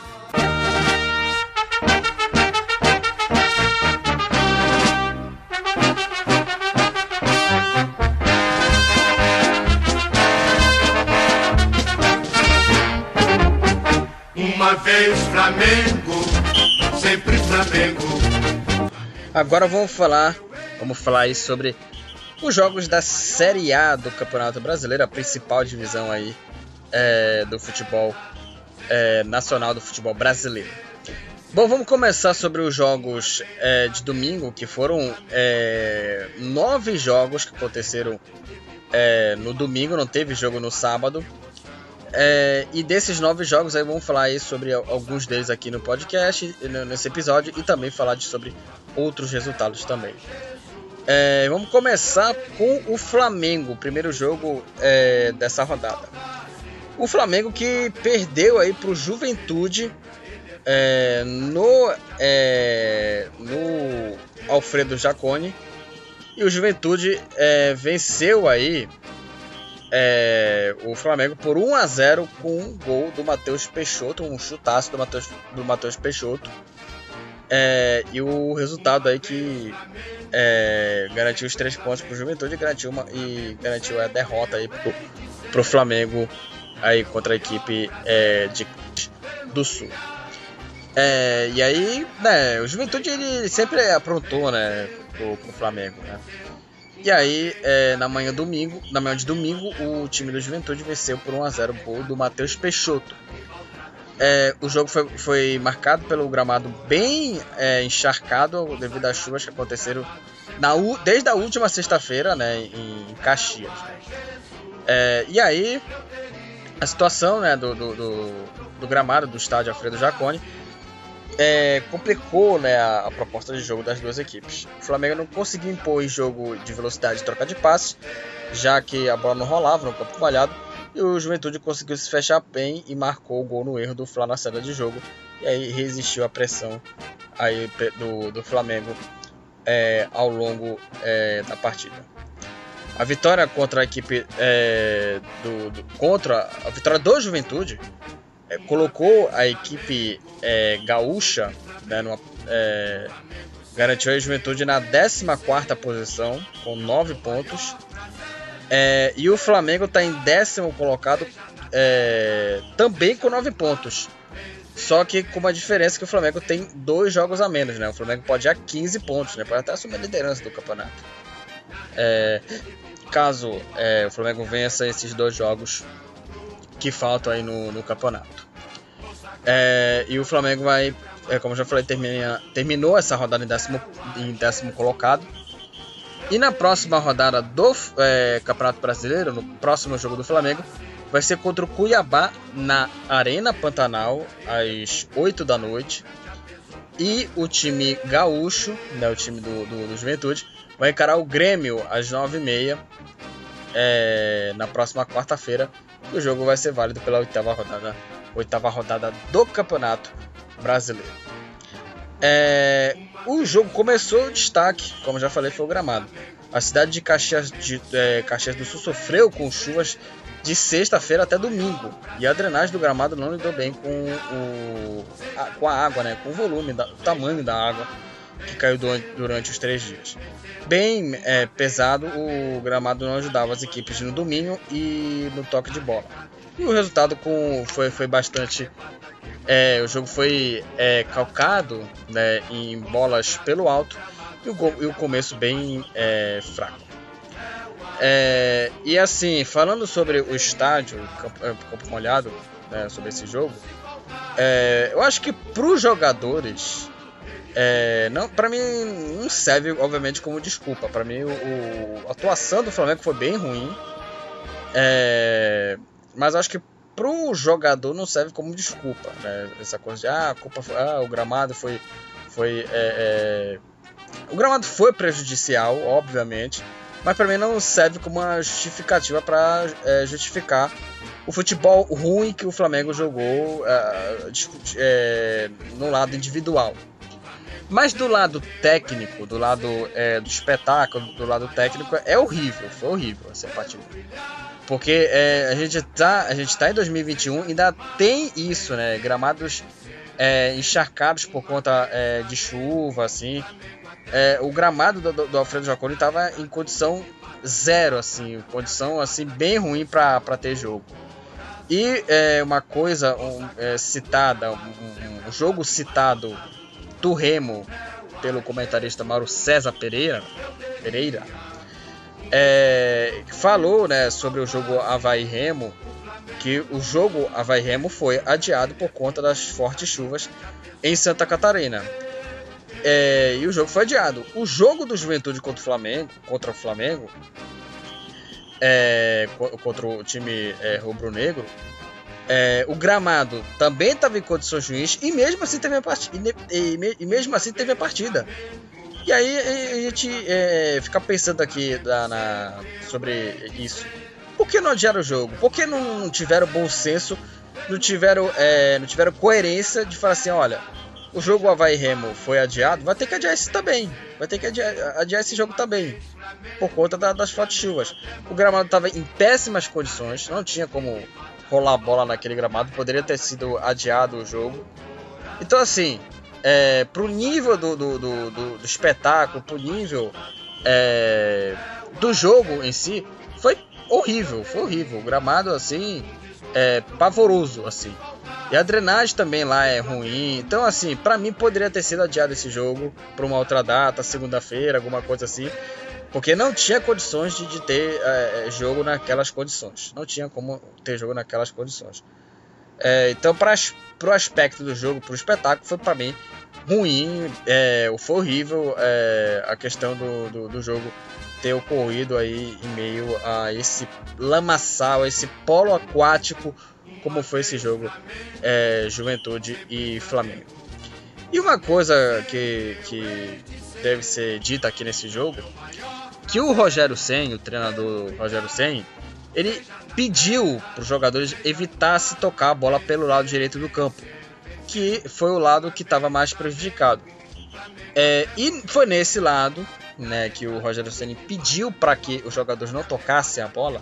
Uma vez Flamengo, sempre Flamengo. Agora vamos falar, vamos falar aí sobre os jogos da Série A do Campeonato Brasileiro, a principal divisão aí é, do futebol é, nacional do futebol brasileiro. Bom, vamos começar sobre os jogos é, de domingo, que foram é, nove jogos que aconteceram é, no domingo, não teve jogo no sábado. É, e desses nove jogos aí vamos falar aí sobre alguns deles aqui no podcast, nesse episódio, e também falar sobre outros resultados também. É, vamos começar com o Flamengo, o primeiro jogo é, dessa rodada. O Flamengo que perdeu aí para o Juventude é, no, é, no Alfredo Jacone e o Juventude é, venceu aí é, o Flamengo por 1 a 0 com um gol do Matheus Peixoto, um chutaço do Matheus do Matheus Peixoto. É, e o resultado aí que é, garantiu os três pontos para o Juventude garantiu, uma, e garantiu a derrota aí para o Flamengo aí contra a equipe é, de, do Sul. É, e aí, né, o Juventude ele sempre aprontou, né, pro, pro Flamengo, né. E aí, é, na manhã domingo, na manhã de domingo, o time do Juventude venceu por 1 a 0 o gol do Matheus Peixoto. É, o jogo foi, foi, marcado pelo gramado bem é, encharcado devido às chuvas que aconteceram na, desde a última sexta-feira né, em Caxias. É, e aí, a situação né, do, do, do, do, gramado do estádio Alfredo Jaconi é, complicou né, a, a, proposta de jogo das duas equipes. O Flamengo não conseguiu impor em jogo de velocidade e troca de passes, já que a bola não rolava no campo malhado e o Juventude conseguiu se fechar bem e marcou o gol no erro do Fla na saída de jogo. E aí resistiu à pressão aí do, do Flamengo é, ao longo é, da partida. A vitória contra a equipe é, do, do, contra a vitória do Juventude é, colocou a equipe é, gaúcha né, numa, é, garantiu a Juventude na 14 posição com 9 pontos é, e o Flamengo está em décimo colocado é, também com 9 pontos. Só que com uma diferença que o Flamengo tem dois jogos a menos, né? O Flamengo pode ir a 15 pontos, né? Pode até assumir a liderança do campeonato. É, caso é, o Flamengo vença esses dois jogos que faltam aí no, no campeonato. É, e o Flamengo vai, é, como já falei, termina, terminou essa rodada em décimo, em décimo colocado e na próxima rodada do é, Campeonato Brasileiro, no próximo jogo do Flamengo, vai ser contra o Cuiabá na Arena Pantanal, às 8 da noite. E o time gaúcho, né, o time do, do, do Juventude, vai encarar o Grêmio às 9h30 é, na próxima quarta-feira. O jogo vai ser válido pela oitava rodada, oitava rodada do Campeonato Brasileiro. É, o jogo começou o destaque, como já falei, foi o gramado. A cidade de Caxias, de, é, Caxias do Sul sofreu com chuvas de sexta-feira até domingo. E a drenagem do gramado não lidou bem com, o, a, com a água, né? com o volume, da, o tamanho da água que caiu durante, os três dias. Bem é, pesado, o gramado não ajudava as equipes no domínio e no toque de bola. E o resultado com, foi, foi bastante é, o jogo foi é, calcado né, em bolas pelo alto e o, e o começo bem é, fraco. É, e assim, falando sobre o estádio, campo, é, campo molhado, né, sobre esse jogo, eu acho que para os jogadores, não, para mim não serve, obviamente, como desculpa. Para mim, o, o, a atuação do Flamengo foi bem ruim, mas acho que pro jogador não serve como desculpa, né? Essa coisa de ah, culpa foi, ah, o gramado foi foi é, é... o gramado foi prejudicial, obviamente, mas para mim não serve como uma justificativa para é, justificar o futebol ruim que o Flamengo jogou é, é, no lado individual. Mas do lado técnico, do lado é, do espetáculo, do lado técnico, é horrível, foi horrível essa partida. Porque é, a, gente tá, a gente tá em 2021 ainda tem isso, né? Gramados é, encharcados por conta é, de chuva, assim. É, o gramado do, do Alfredo Jaconi estava em condição zero, assim, condição assim bem ruim para ter jogo. E é, uma coisa um, é, citada, um, um, jogo citado do Remo pelo comentarista Mauro César Pereira, Pereira é, falou né, sobre o jogo Havaí Remo, que o jogo Havaí Remo foi adiado por conta das fortes chuvas em Santa Catarina. É, e o jogo foi adiado. O jogo do Juventude contra o Flamengo, contra o Flamengo, é, contra o time é, rubro-negro, é, o gramado também estava em condições ruins e mesmo assim teve a partida. E, e, e, mesmo assim teve a partida. E aí a gente é, fica pensando aqui na, na, sobre isso. Por que não adiaram o jogo? Por que não tiveram bom senso? Não tiveram, é, não tiveram coerência de falar assim, olha, o jogo Havaí Remo foi adiado, vai ter que adiar esse também. Vai ter que adiar, adiar esse jogo também. Por conta da, das fortes chuvas. O gramado estava em péssimas condições, não tinha como rolar bola naquele gramado, poderia ter sido adiado o jogo. Então assim, é, pro nível do, do, do, do, do espetáculo, pro nível é, do jogo em si, foi horrível, foi horrível. O gramado assim, é, pavoroso, assim. E a drenagem também lá é ruim. Então, assim, para mim poderia ter sido adiado esse jogo para uma outra data, segunda-feira, alguma coisa assim. Porque não tinha condições de, de ter é, jogo naquelas condições. Não tinha como ter jogo naquelas condições. É, então, para o aspecto do jogo, para o espetáculo, foi para mim ruim. É, foi horrível é, a questão do, do, do, jogo ter ocorrido aí em meio a esse lamaçal, esse polo aquático, como foi esse jogo é, Juventude e Flamengo. E uma coisa que, que deve ser dita aqui nesse jogo, que o Rogério Senna, o treinador Rogério Senna, ele pediu para os jogadores evitar se tocar a bola pelo lado direito do campo, que foi o lado que estava mais prejudicado. É, e foi nesse lado né, que o Rogério Ceni pediu para que os jogadores não tocassem a bola,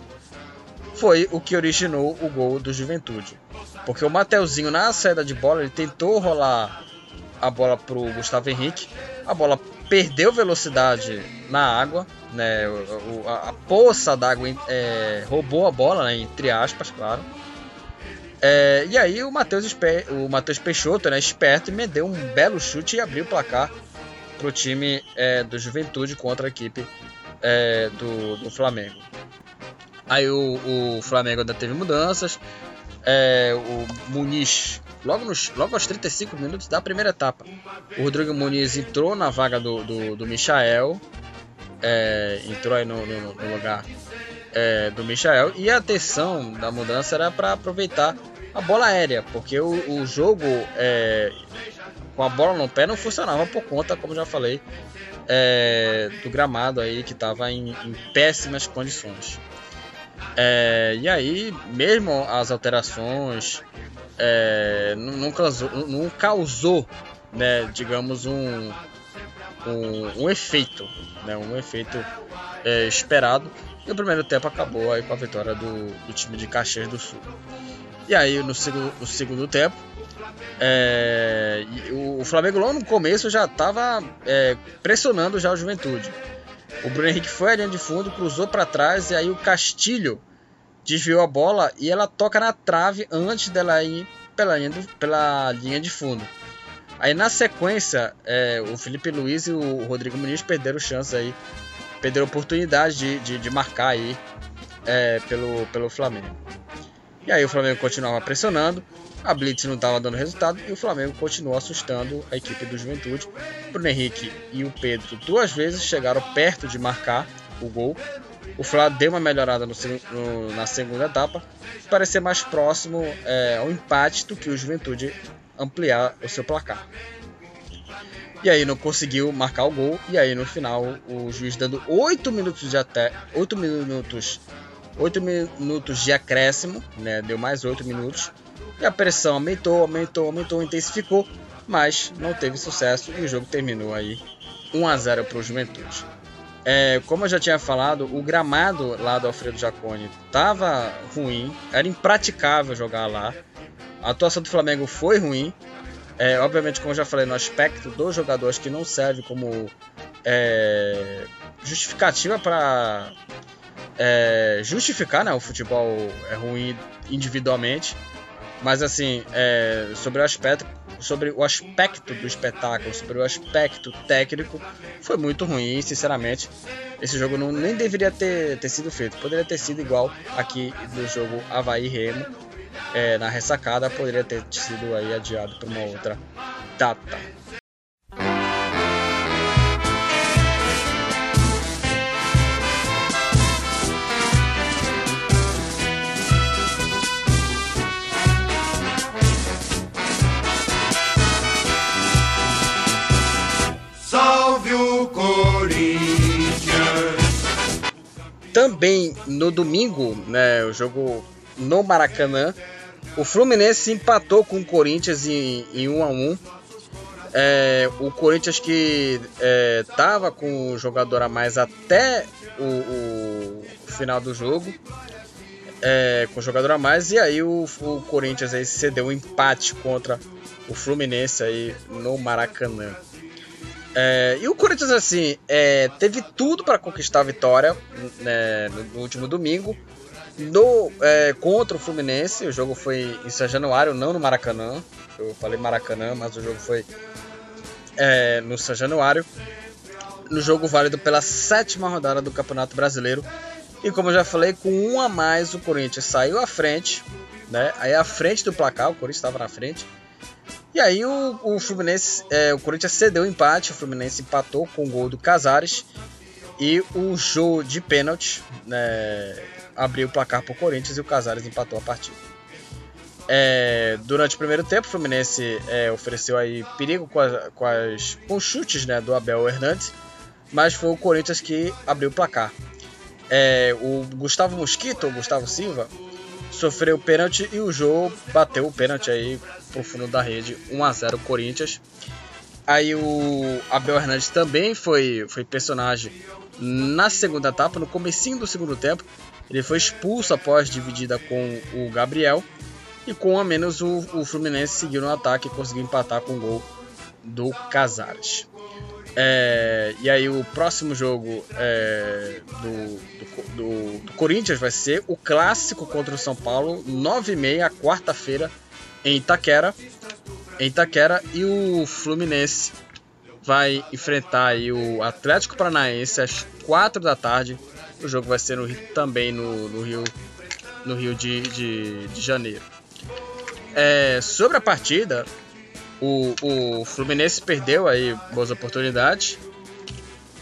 foi o que originou o gol do Juventude. Porque o Mateuzinho, na saída de bola, ele tentou rolar a bola para o Gustavo Henrique, a bola perdeu velocidade na água, né? O, a, a poça d'água é, roubou a bola, né? entre aspas, claro. É, e aí o Matheus o Matheus Peixoto, né, esperto, me deu um belo chute e abriu o placar para o time é, do Juventude contra a equipe é, do, do, Flamengo. Aí o, o, Flamengo ainda teve mudanças. É, o Muniz, logo, nos, logo aos 35 minutos da primeira etapa, o Rodrigo Muniz entrou na vaga do, do, do Michael é, entrou aí no, no, no lugar é, do Michael. E a atenção da mudança era para aproveitar a bola aérea, porque o, o jogo é, com a bola no pé não funcionava por conta, como já falei, é, do gramado aí que estava em, em, péssimas condições. É, e aí, mesmo as alterações, é, não, causou, não causou né, digamos, um, um, um efeito, né, um efeito é, esperado. E o primeiro tempo acabou aí com a vitória do, do time de Caxias do Sul. E aí no segundo, no segundo tempo, é, o, Flamengo logo no começo já estava é, pressionando já o Juventude. O Bruno Henrique foi à linha de fundo, cruzou para trás e aí o Castilho desviou a bola e ela toca na trave antes dela ir pela linha, do, pela linha de fundo. Aí na sequência, é, o Felipe Luiz e o Rodrigo Muniz perderam chance aí, perderam oportunidade de, de, de marcar aí é, pelo, pelo Flamengo. E aí o Flamengo continuava pressionando, a Blitz não estava dando resultado e o Flamengo continuou assustando a equipe do Juventude. Bruno Henrique e o Pedro duas vezes chegaram perto de marcar o gol. O Flamengo deu uma melhorada no, no, na segunda etapa, parecer mais próximo é, ao empate do que o Juventude ampliar o seu placar. E aí não conseguiu marcar o gol. E aí no final o juiz dando 8 minutos de até 8 minutos 8 minutos de acréscimo, né? Deu mais 8 minutos. E a pressão aumentou, aumentou, aumentou, intensificou, mas não teve sucesso e o jogo terminou aí 1 a 0 para o Juventude. É, como eu já tinha falado, o gramado lá do Alfredo Jaconi estava ruim, era impraticável jogar lá. A atuação do Flamengo foi ruim. É, obviamente, como eu já falei, no aspecto dos jogadores que não serve como é, justificativa para é, justificar, né? O futebol é ruim individualmente, mas assim, é, sobre o aspecto, sobre o aspecto do espetáculo, sobre o aspecto técnico, foi muito ruim. Sinceramente, esse jogo não, nem deveria ter, ter sido feito. Poderia ter sido igual aqui no jogo Havaí Remo é, na ressacada poderia ter sido aí adiado para uma outra data. Também no domingo, né, o jogo no Maracanã. O Fluminense empatou com o Corinthians em, em 1 a 1 é, o Corinthians que estava é, com o jogador a mais até o, o final do jogo, é, com o jogador a mais, e aí o, o Corinthians aí cedeu um empate contra o Fluminense aí no Maracanã. É, e o Corinthians assim é, teve tudo para conquistar a vitória né, no, no último domingo, do, é, contra o Fluminense. O jogo foi em São Januário, não no Maracanã. Eu falei Maracanã, mas o jogo foi é, no São Januário. No jogo válido pela sétima rodada do Campeonato Brasileiro. E como eu já falei, com um a mais o Corinthians saiu à frente. Né? Aí à frente do placar, o Corinthians estava na frente. E aí o, o Fluminense, é, o Corinthians cedeu o empate, o Fluminense empatou com o gol do Casares. E o jogo de pênalti né, abriu o placar para o Corinthians e o Casares empatou a partida. É, durante o primeiro tempo, o Fluminense é, ofereceu aí perigo com, as, com, as, com chutes né, do Abel Hernandes, mas foi o Corinthians que abriu o placar. É, o Gustavo Mosquito, o Gustavo Silva, sofreu o pênalti e o jogo bateu o pênalti aí pro fundo da rede, 1 a 0 Corinthians. Aí o Abel Hernandes também foi, foi personagem na segunda etapa, no comecinho do segundo tempo. Ele foi expulso após dividida com o Gabriel. E com a menos o, o Fluminense seguiu no ataque e conseguiu empatar com o gol do Casares. É, e aí o próximo jogo é, do, do, do, do, Corinthians vai ser o clássico contra o São Paulo, 9h30, quarta-feira, em Itaquera. Em Itaquera e o Fluminense vai enfrentar aí o Atlético Paranaense às 4 da tarde. O jogo vai ser no, também no, no Rio, no Rio de, de, de Janeiro. É, sobre a partida, o, o Fluminense perdeu aí boas oportunidades,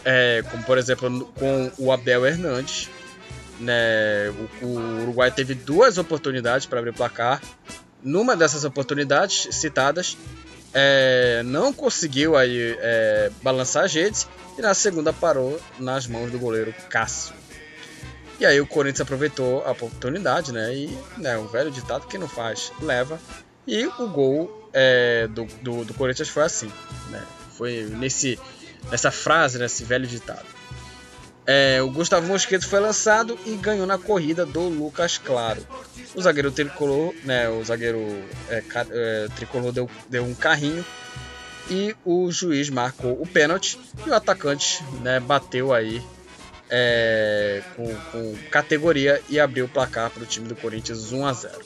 é, como por exemplo com o Abel Hernandes. Né, o, o Uruguai teve duas oportunidades para abrir o placar. Numa dessas oportunidades citadas, é, não conseguiu aí é, balançar as redes e na segunda parou nas mãos do goleiro Cássio. E aí o Corinthians aproveitou a oportunidade, né? E né, o velho ditado que não faz leva. E o gol é, do, do, do, Corinthians foi assim, né? Foi nesse, nessa frase, nesse velho ditado. É, o Gustavo Mosquito foi lançado e ganhou na corrida do Lucas Claro. O zagueiro tricolor, né, o zagueiro é, é, tricolor deu, deu um carrinho e o juiz marcou o pênalti e o atacante né, bateu aí é, com, com, categoria e abriu o placar para o time do Corinthians 1 a 0.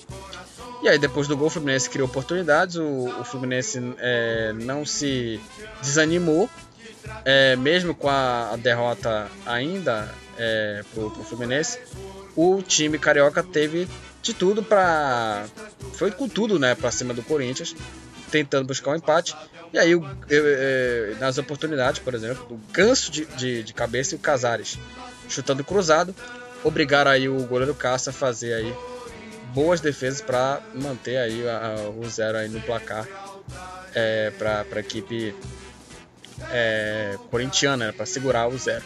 E aí depois do gol o Fluminense criou oportunidades, o, o Fluminense é, não se desanimou é, mesmo com a, a derrota ainda é, pro, pro Fluminense, o time carioca teve de tudo para foi com tudo, né, para cima do Corinthians, tentando buscar um empate. E aí, eu, eu, eu, nas oportunidades, por exemplo, o ganso de, de, de, cabeça e o Casares chutando cruzado, obrigaram aí o goleiro Caça a fazer aí boas defesas para manter aí a, a, o zero aí no placar é, para a equipe é, corintiana, né, para segurar o zero.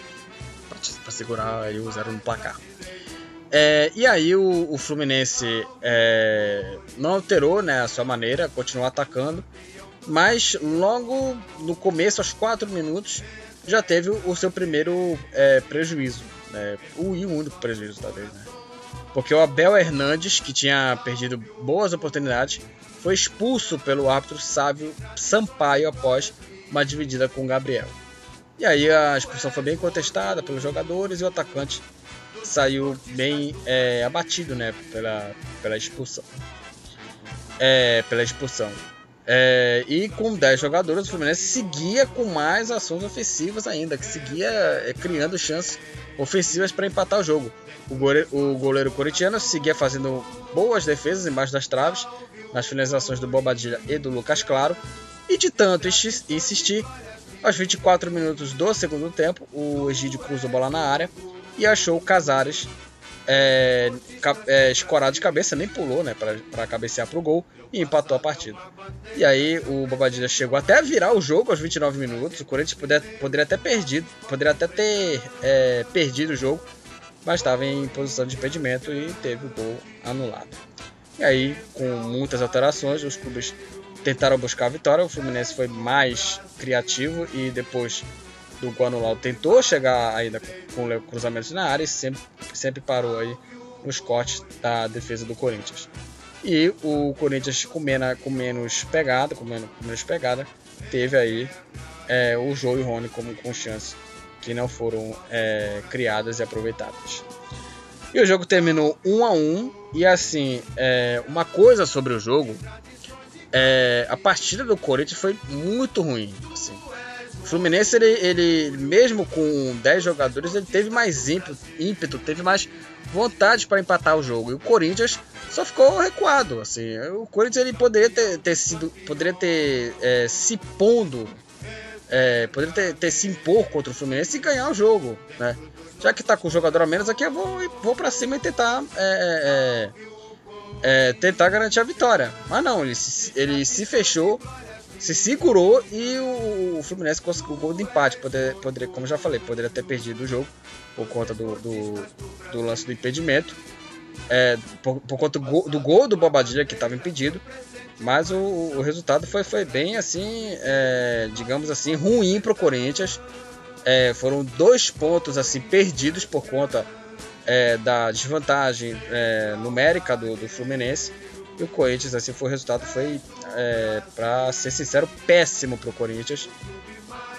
Para segurar aí o zero no placar. É, e aí o, o Fluminense é, não alterou né, a sua maneira, continuou atacando, mas logo no começo, aos 4 minutos, já teve o seu primeiro é, prejuízo. Né, o único prejuízo, talvez. Né? Porque o Abel Hernandes, que tinha perdido boas oportunidades, foi expulso pelo árbitro Sávio Sampaio após uma dividida com o Gabriel. E aí a expulsão foi bem contestada pelos jogadores e o atacante saiu bem é, abatido né, pela, pela expulsão. É, pela expulsão. É, e com 10 jogadores, o Fluminense seguia com mais ações ofensivas ainda, que seguia é, criando chances ofensivas para empatar o jogo. O goleiro, o goleiro corintiano seguia fazendo boas defesas embaixo das traves, nas finalizações do Bobadilha e do Lucas Claro, e de tanto insistir, aos 24 minutos do segundo tempo, o Egídio cruzou a bola na área e achou o Casares é, é, escorado de cabeça, nem pulou né, para cabecear para o gol e empatou a partida. E aí o Bobadilha chegou até a virar o jogo aos 29 minutos. O Corinthians poder, poderia até perdido, poderia até ter é, perdido o jogo, mas estava em posição de impedimento e teve o gol anulado. E aí, com muitas alterações, os clubes tentaram buscar a vitória. O Fluminense foi mais criativo e depois do Guanulau tentou chegar ainda com cruzamentos na área e sempre, sempre parou aí nos cortes da defesa do Corinthians. E o Corinthians com, mena, com menos pegada, com menos, com menos pegada, teve aí é, o João e o Rony como com chance que não foram é, criadas e aproveitadas. E o jogo terminou 1 a 1 E assim, é, uma coisa sobre o jogo. É, a partida do Corinthians foi muito ruim. Assim. Fluminense, ele, ele, mesmo com 10 jogadores, ele teve mais ímpeto, ímpeto teve mais vontade para empatar o jogo. E o Corinthians só ficou recuado. Assim. O Corinthians ele poderia ter, ter sido. Poderia ter é, se pondo. É, poderia ter, ter, se impor contra o Fluminense e ganhar o jogo. Né? Já que tá com o jogador a menos aqui, eu vou, vou para cima e tentar. É, é, é, tentar garantir a vitória. Mas não, ele ele se fechou, se segurou e o, o Fluminense conseguiu o gol de empate. Poder, poderia, como já falei, poderia ter perdido o jogo por conta do, do, do lance do impedimento. É, por, por, conta do gol, do gol do Bobadilha que estava impedido. Mas o, o, resultado foi, foi bem assim, é, digamos assim, ruim para o Corinthians. É, foram dois pontos assim perdidos por conta é, da desvantagem é, numérica do, do, Fluminense. E o Corinthians, assim, foi o resultado foi, é, para ser sincero, péssimo para o Corinthians,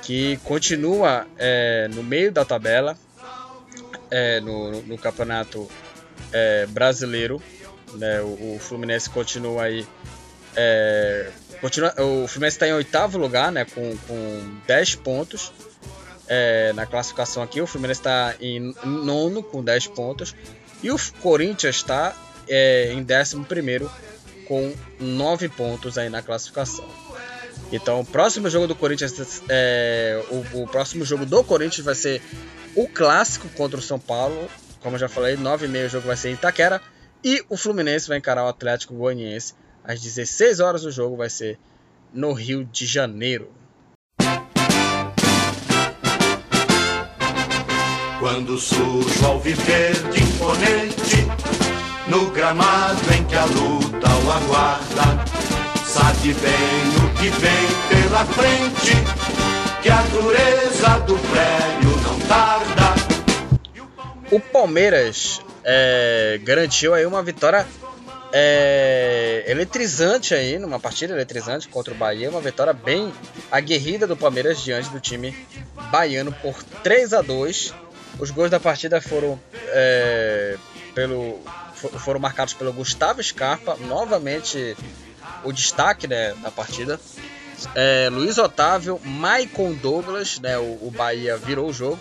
que continua é, no meio da tabela é, no, no, campeonato é, brasileiro. Né? O, o, Fluminense continua aí. continua, o Fluminense está em oitavo lugar, né? Com, com 10 pontos é, na classificação aqui. O Fluminense está em nono com 10 pontos. E o Corinthians está é, em décimo primeiro com 9 pontos aí na classificação. Então, o próximo jogo do Corinthians, é, o, o, próximo jogo do Corinthians vai ser o clássico contra o São Paulo. Como eu já falei, 9 e meio o jogo vai ser em Itaquera. E o Fluminense vai encarar o Atlético Goianiense. Às 16 horas o jogo vai ser no Rio de Janeiro. Quando surge viver de imponente, no gramado em que a luta o aguarda, sabe bem o que vem pela frente, que a dureza do prédio não tarda. O Palmeiras é, garantiu aí uma vitória é, eletrizante aí, numa partida eletrizante contra o Bahia, uma vitória bem aguerrida do Palmeiras diante do time baiano por 3 a 2 os gols da partida foram, é, pelo, foram marcados pelo Gustavo Scarpa, novamente o destaque né, da partida. É, Luiz Otávio, Maicon Douglas, né, o, o, Bahia virou o jogo.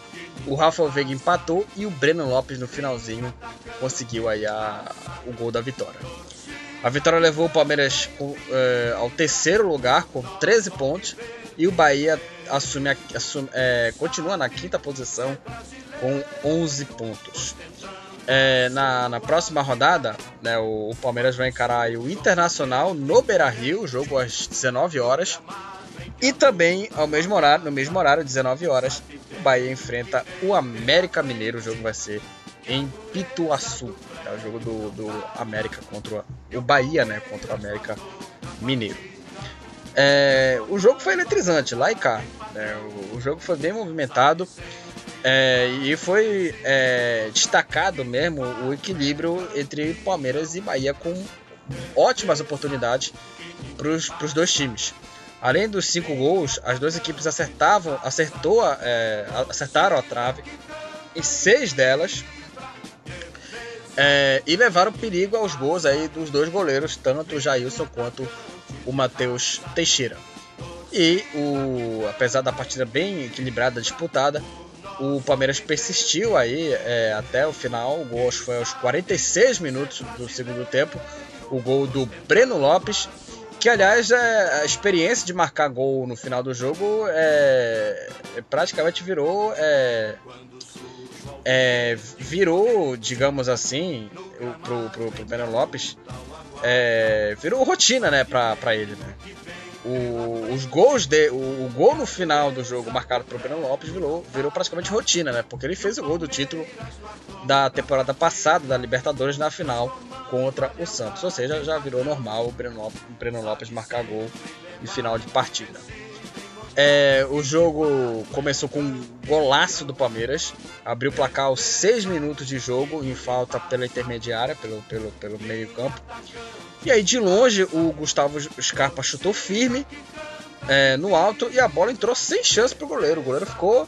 O Rafa Veiga empatou e o Breno Lopes no finalzinho conseguiu aí a, o gol da vitória. A vitória levou o Palmeiras é, ao terceiro lugar com 13 pontos e o Bahia assume, assume é, continua na quinta posição com 11 pontos. É, na, na, próxima rodada, né, o, o, Palmeiras vai encarar o Internacional no Beira Rio, jogo às 19 horas. E também, ao mesmo horário, no mesmo horário, 19 horas, o Bahia enfrenta o América Mineiro. O jogo vai ser em Pituaçu. É o jogo do, do América contra o Bahia, né? Contra o América Mineiro. É, o jogo foi eletrizante, lá e cá. Né, o, o jogo foi bem movimentado. É, e foi é, destacado mesmo o equilíbrio entre Palmeiras e Bahia com ótimas oportunidades para os dois times. Além dos cinco gols, as duas equipes acertavam, acertou, é, acertaram a trave em seis delas é, e levaram perigo aos gols aí dos dois goleiros, tanto o Jailson quanto o Matheus Teixeira. E o, apesar da partida bem equilibrada, disputada, o Palmeiras persistiu aí é, até o final. O gol foi aos 46 minutos do segundo tempo. O gol do Breno Lopes, que aliás é, a experiência de marcar gol no final do jogo é, é praticamente virou é, é, virou, digamos assim, pro, pro, pro Breno Lopes, é, virou rotina, né, pra, pra ele, né? O, os gols de. O, o, gol no final do jogo marcado pelo Breno Lopes virou, virou praticamente rotina, né? Porque ele fez o gol do título da temporada passada da Libertadores na final contra o Santos. Ou seja, já virou normal o Breno Lopes, o Breno Lopes marcar gol em final de partida. É, o jogo começou com um golaço do Palmeiras, abriu o placar aos 6 minutos de jogo, em falta pela intermediária, pelo, pelo, pelo meio campo. E aí de longe o Gustavo Scarpa chutou firme é, no alto e a bola entrou sem chance pro goleiro. O goleiro ficou,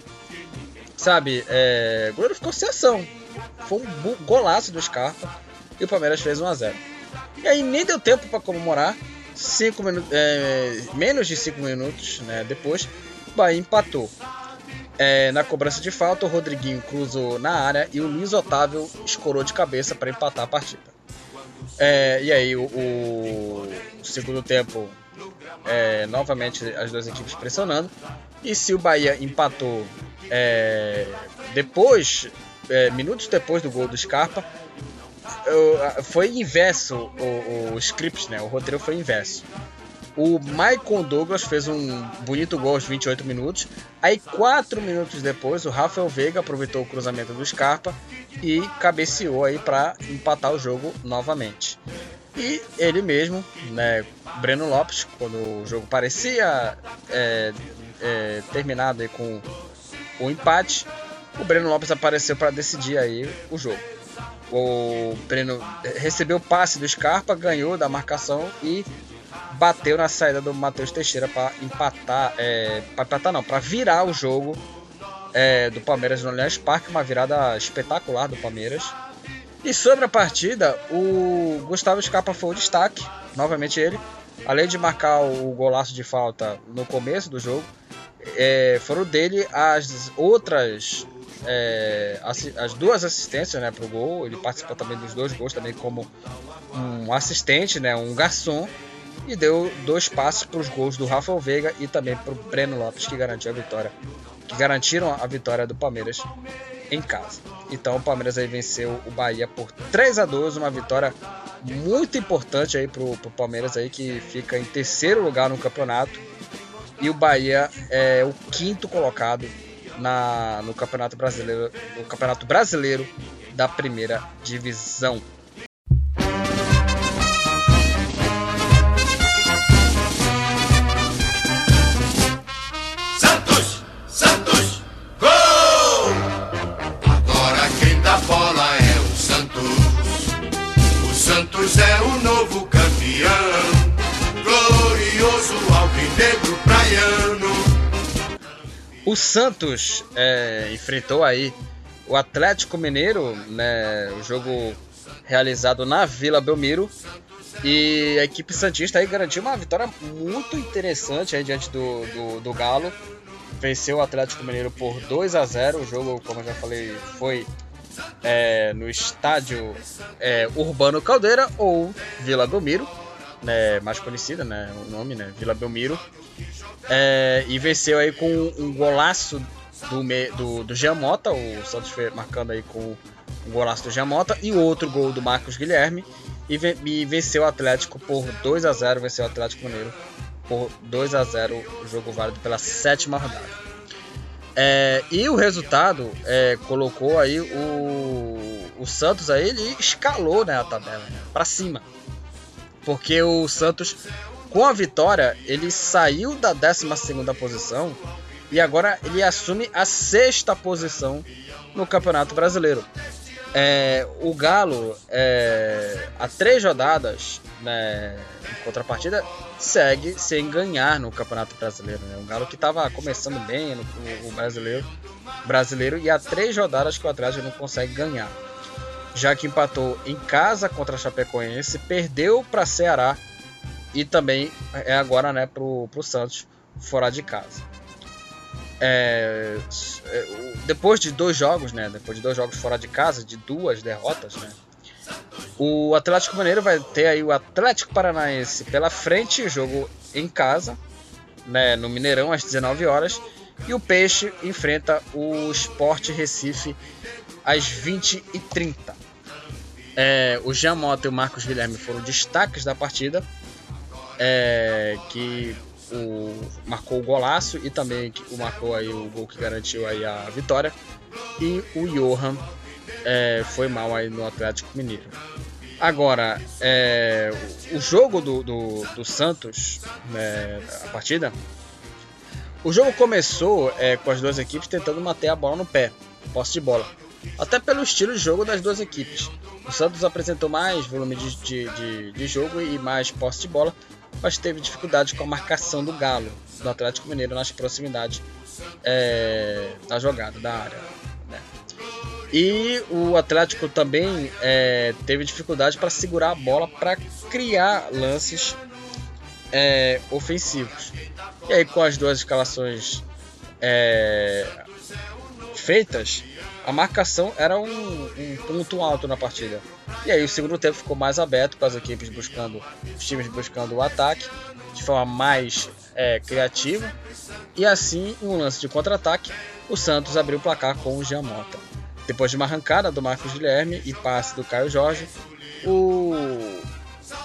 sabe, é, o goleiro ficou sem ação. foi um golaço do Scarpa e o Palmeiras fez 1 a 0 E aí nem deu tempo para comemorar. Cinco é, menos de 5 minutos né, depois, o Bahia empatou. É, na cobrança de falta, o Rodriguinho cruzou na área e o Luiz Otávio escorou de cabeça para empatar a partida. É, e aí, o, o, segundo tempo, é, novamente as duas equipes pressionando. E se o Bahia empatou é, depois, é, minutos depois do gol do Scarpa, foi inverso o, o, script, né? O roteiro foi inverso. O Michael Douglas fez um bonito gol aos 28 minutos. Aí, 4 minutos depois, o Rafael Veiga aproveitou o cruzamento do Scarpa e cabeceou aí para empatar o jogo novamente. E ele mesmo, né, Breno Lopes, quando o jogo parecia é, é, terminado com o empate, o Breno Lopes apareceu para decidir aí o jogo. O Breno recebeu o passe do Scarpa, ganhou da marcação e bateu na saída do Matheus Teixeira para empatar, é, para empatar não, para virar o jogo é, do Palmeiras no Allianz Parque, uma virada espetacular do Palmeiras. E sobre a partida, o Gustavo Scarpa foi o destaque, novamente ele. Além de marcar o golaço de falta no começo do jogo, é, foram dele as outras é, as duas assistências né, para o gol. Ele participou também dos dois gols também como um assistente, né, um garçom. E deu dois passes para os gols do Rafael Veiga e também para o Breno Lopes, que garantiu a vitória. Que garantiram a vitória do Palmeiras em casa. Então o Palmeiras aí venceu o Bahia por 3 a 2 uma vitória muito importante aí pro, pro Palmeiras aí que fica em terceiro lugar no campeonato e o Bahia é o quinto colocado na, no Campeonato Brasileiro, no Campeonato Brasileiro da Primeira Divisão. O Santos é, enfrentou aí o Atlético Mineiro, né, o jogo realizado na Vila Belmiro. E a equipe Santista aí garantiu uma vitória muito interessante aí diante do, do, do Galo. Venceu o Atlético Mineiro por 2 a 0 O jogo, como eu já falei, foi é, no estádio é, Urbano Caldeira ou Vila Belmiro, né, mais conhecida, né, o nome, né, Vila Belmiro. É, e venceu aí com um golaço do, do, do Giamota, o Santos marcando aí com um golaço do Giamota e outro gol do Marcos Guilherme. E, e venceu o Atlético por 2 a 0 venceu o Atlético Mineiro por 2 a 0 o jogo válido pela sétima rodada. É, e o resultado é, colocou aí o, o Santos aí, ele escalou né, a tabela né, para cima. Porque o Santos com a vitória, ele saiu da 12 posição e agora ele assume a sexta posição no Campeonato Brasileiro. É, o Galo, é, há três rodadas, né, em contrapartida, segue sem ganhar no Campeonato Brasileiro. Né? O Galo que estava começando bem no, brasileiro, brasileiro e há três rodadas que o Atlético não consegue ganhar. Já que empatou em casa contra a Chapecoense, perdeu para Ceará e também é agora né, pro, pro Santos fora de casa. É, é depois de dois jogos, né, depois de dois jogos fora de casa, de duas derrotas, né, o Atlético Mineiro vai ter aí o Atlético Paranaense pela frente, jogo em casa, né, no Mineirão às 19 horas, e o Peixe enfrenta o Sport Recife às 20h30. É, o Jean Mota e o Marcos Guilherme foram destaques da partida é, que o, marcou o golaço e também o marcou aí o gol que garantiu aí a vitória. E o Johan é, foi mal aí no Atlético Mineiro. Agora, é, o jogo do, do, do Santos, né, a partida, o jogo começou é, com as duas equipes tentando manter a bola no pé, posse de bola. Até pelo estilo de jogo das duas equipes. O Santos apresentou mais volume de, de, de, de jogo e mais posse de bola, mas teve dificuldade com a marcação do Galo, do Atlético Mineiro, nas proximidades é, da jogada, da área. Né? E o Atlético também é, teve dificuldade para segurar a bola para criar lances é, ofensivos. E aí, com as duas escalações é, feitas, a marcação era um, um, ponto alto na partida. E aí, o segundo tempo ficou mais aberto, com as equipes buscando, os times buscando o ataque de forma mais é, criativa. E assim, em um lance de contra-ataque, o Santos abriu o placar com o Giamota. Depois de uma arrancada do Marcos Guilherme e passe do Caio Jorge, o,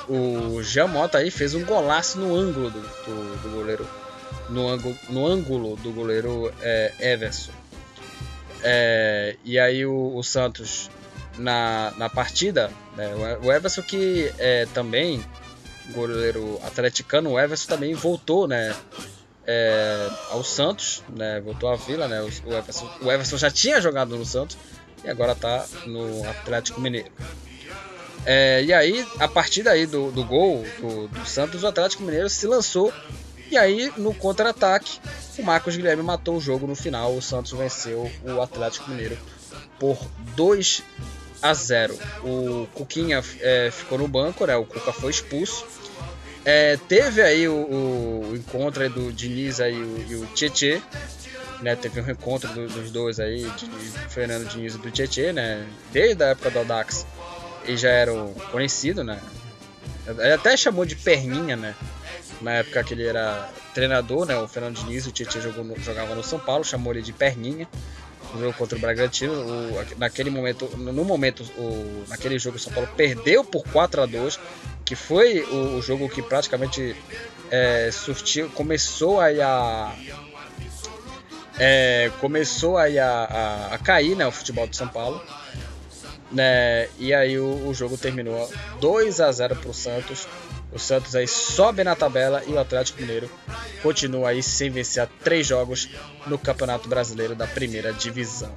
o Giamota aí fez um golaço no ângulo do, do, do goleiro. No ângulo, no ângulo do goleiro é, Everson. É, e aí o, o, Santos na, na partida, né, o Everson que é, também goleiro atleticano, o Everson também voltou, né? É, ao Santos, né? Voltou à Vila, né? O, Everson, o Everson já tinha jogado no Santos e agora está no Atlético Mineiro. É, e aí, a partir daí do, do gol do, do, Santos, o Atlético Mineiro se lançou. E aí, no contra-ataque, o Marcos Guilherme matou o jogo no final. O Santos venceu o Atlético Mineiro por 2 a 0. O Cuquinha é, ficou no banco, né? O Cuca foi expulso. É, teve aí o, o, encontro do Diniz aí, o, e o Tietê, né? Teve um reencontro do, dos dois aí, Diniz, Fernando Diniz e do Tietê, né? Desde a época do Audax, eles já eram conhecidos, né? Ele até chamou de perninha, né? Na época que ele era treinador, né? O Fernando Diniz, o no, jogava no São Paulo, chamou ele de perninha no jogo contra o Bragantino. O, naquele momento, no momento, o, naquele jogo o São Paulo perdeu por 4 a 2 que foi o, o jogo que praticamente é, surtiu, começou aí a é, começou aí a, a, a, cair né, o futebol de São Paulo. Né, e aí o, o jogo terminou 2 a 0 para o Santos. O Santos aí sobe na tabela e o Atlético Mineiro continua aí sem vencer três jogos no Campeonato Brasileiro da Primeira Divisão.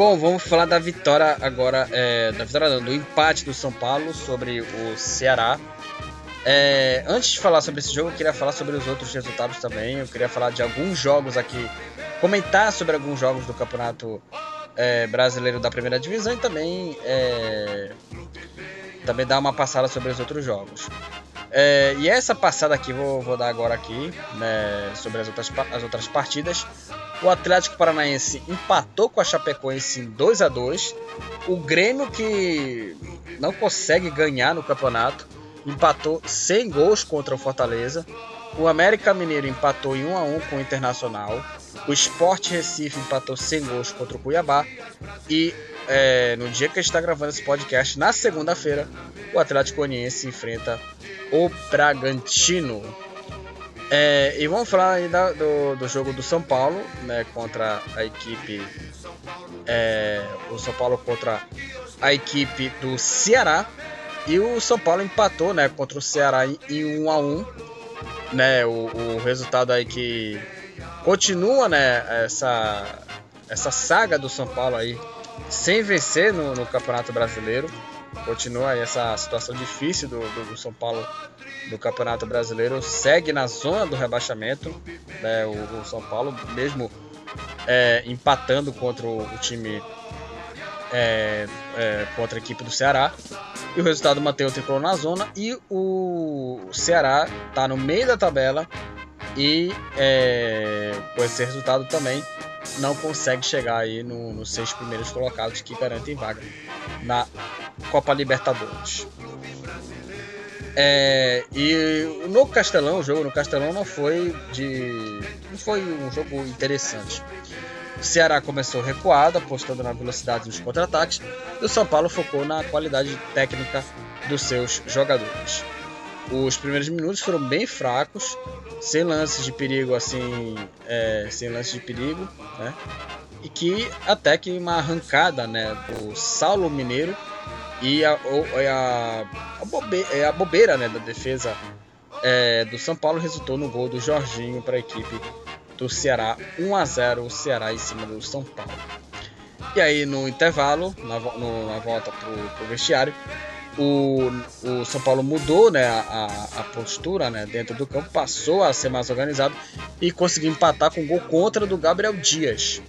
Bom, vamos falar da vitória agora, é, da vitória não, do empate do São Paulo sobre o Ceará. É, antes de falar sobre esse jogo, eu queria falar sobre os outros resultados também. Eu queria falar de alguns jogos aqui, comentar sobre alguns jogos do Campeonato é, Brasileiro da Primeira Divisão e também, é, também dar uma passada sobre os outros jogos. É, e essa passada aqui vou, vou dar agora aqui né, sobre as outras, as outras partidas. O Atlético Paranaense empatou com a Chapecoense em 2 a 2 O Grêmio, que não consegue ganhar no campeonato, empatou sem gols contra o Fortaleza. O América Mineiro empatou em 1 a 1 com o Internacional. O Sport Recife empatou sem gols contra o Cuiabá. E é, no dia que a gente está gravando esse podcast, na segunda-feira, o Atlético Goianiense enfrenta o Bragantino. É, e vamos falar ainda do, do jogo do São Paulo, né, contra a equipe. É, o São Paulo contra a equipe do Ceará. E o São Paulo empatou né, contra o Ceará em 1 a 1 né, o, o resultado aí que continua né, essa, essa saga do São Paulo aí sem vencer no, no Campeonato Brasileiro. Continua aí essa situação difícil do, do, São Paulo do Campeonato Brasileiro segue na zona do rebaixamento. Né, o, o, São Paulo, mesmo é, empatando contra o, o time é, é, contra a equipe do Ceará. E o resultado mantém o tricolor na zona. E o Ceará está no meio da tabela. E é, com esse resultado também não consegue chegar aí no, nos seis primeiros colocados que garantem vaga na Copa Libertadores. É, e no Castelão, o jogo no Castelão não foi de. não foi um jogo interessante. O Ceará começou recuado, apostando na velocidade dos contra-ataques, e o São Paulo focou na qualidade técnica dos seus jogadores. Os primeiros minutos foram bem fracos, sem lances de perigo assim, é, sem lances de perigo, né? E que até que uma arrancada, né, do Saulo Mineiro e a, a, a, bobeira, é, a bobeira né, da defesa é, do São Paulo resultou no gol do Jorginho para a equipe do Ceará 1 a 0 o Ceará em cima do São Paulo. E aí no intervalo, na, no, na volta pro, pro vestiário, o, o, São Paulo mudou né, a, a, postura né, dentro do campo, passou a ser mais organizado e conseguiu empatar com um gol contra do Gabriel Dias.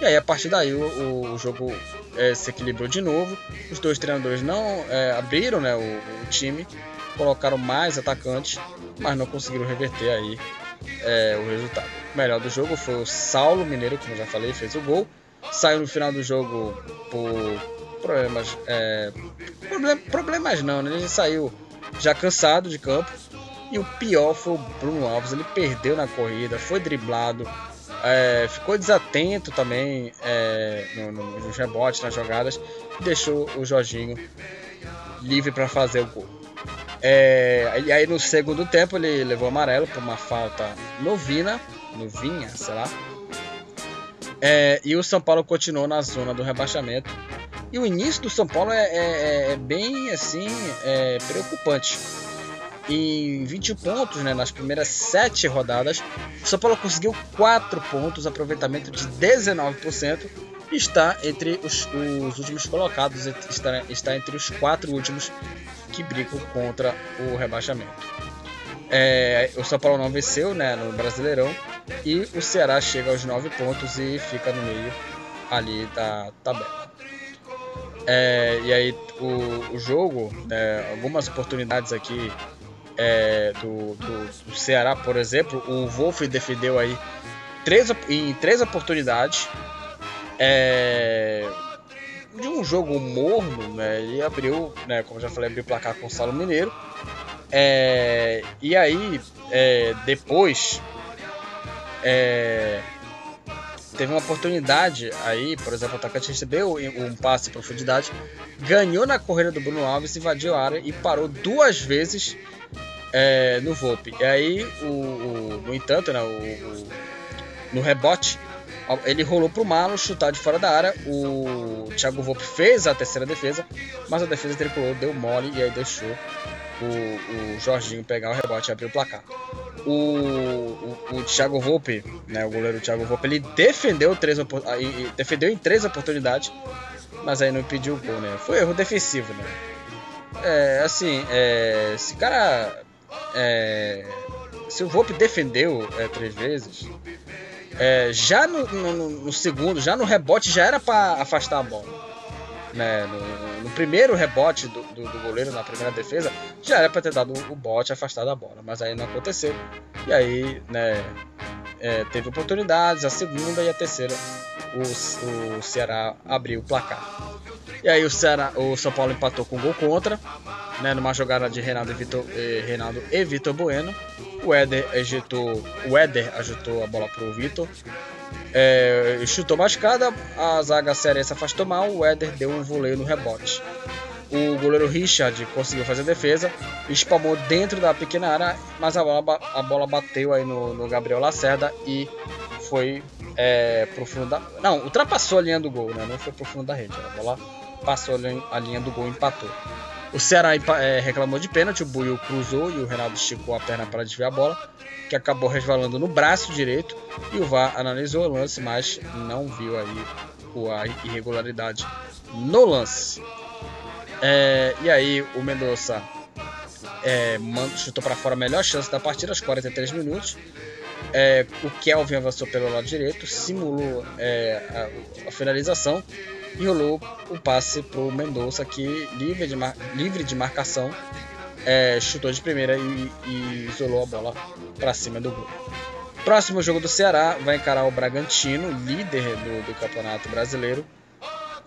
E aí a partir daí o, o jogo é, se equilibrou de novo. Os dois treinadores não é, abriram né, o, o, time, colocaram mais atacantes, mas não conseguiram reverter aí é, o resultado. O melhor do jogo foi o Saulo Mineiro, como já falei, fez o gol. Saiu no final do jogo por problemas. É, problem, problemas não, né? Ele saiu já cansado de campo. E o pior foi o Bruno Alves. Ele perdeu na corrida, foi driblado, é, ficou desatento também é, no, no, nos rebotes, nas jogadas, e deixou o Jorginho livre para fazer o gol. É, e aí no segundo tempo ele levou amarelo por uma falta novina, novinha, sei lá. É, e o São Paulo continuou na zona do rebaixamento. E o início do São Paulo é, é, é bem assim é, preocupante em 20 pontos né, nas primeiras 7 rodadas. O São Paulo conseguiu 4 pontos, aproveitamento de 19%, e está entre os, os últimos colocados, está, está, entre os 4 últimos que brigam contra o rebaixamento. É, o São Paulo não venceu né, no Brasileirão e o Ceará chega aos 9 pontos e fica no meio ali da tabela. É, e aí o, o jogo, né, algumas oportunidades aqui é, do, do, do, Ceará, por exemplo, o Wolf defendeu aí três, em três oportunidades é, de um jogo morno, né? E abriu, né, como já falei, abriu o placar com o Salo Mineiro. É, e aí, é, depois, é, teve uma oportunidade aí, por exemplo, o atacante recebeu um passe em profundidade, ganhou na corrida do Bruno Alves, invadiu a área e parou duas vezes é, no Volpe. E aí, o, o, no entanto, né, o, o, no rebote, ele rolou pro Malo chutar de fora da área. O Thiago Volpe fez a terceira defesa, mas a defesa tricolor deu mole e aí deixou o, o Jorginho pegar o rebote e abrir o placar. O, o, o Thiago Volpe, né, o goleiro Thiago Volpe, ele defendeu, três, defendeu em três oportunidades, mas aí não impediu o gol, né? Foi erro defensivo, né? É, assim, é, esse cara é, se o Volpe defendeu é, três vezes, é, já no, no, no, segundo, já no rebote, já era para afastar a bola. Né? No, no primeiro rebote do, do, do, goleiro, na primeira defesa, já era para ter dado o bote afastado a bola, mas aí não aconteceu. E aí, né, é, teve oportunidades, a segunda e a terceira, o, o Ceará abriu o placar. E aí o, Ceará, o São Paulo empatou com um gol contra, né, numa jogada de Reinaldo e Vitor, eh, e Vitor Bueno. O Éder ajeitou, o Éder ajeitou a bola para o Vitor. É, chutou mascada, a zaga cearense afastou mal, o Éder deu um voleio no rebote. O goleiro Richard conseguiu fazer a defesa, espalmou dentro da pequena área, mas a bola, a bola bateu aí no, no Gabriel Lacerda e foi é, pro fundo da. Não, ultrapassou a linha do gol, né? Não foi pro fundo da rede. A bola passou a linha do gol e empatou. O Ceará é, reclamou de pênalti, o Buio cruzou e o Renato esticou a perna para desviar a bola, que acabou resvalando no braço direito e o VAR analisou o lance, mas não viu aí a irregularidade no lance. É, e aí o Mendonça é, chutou para fora a melhor chance da partida aos 43 minutos. É, o Kelvin avançou pelo lado direito, simulou é, a, a finalização e rolou o passe para o Mendonça, que livre de, livre de marcação, é, chutou de primeira e, e isolou a bola para cima do gol. Próximo jogo do Ceará vai encarar o Bragantino, líder do, do Campeonato Brasileiro.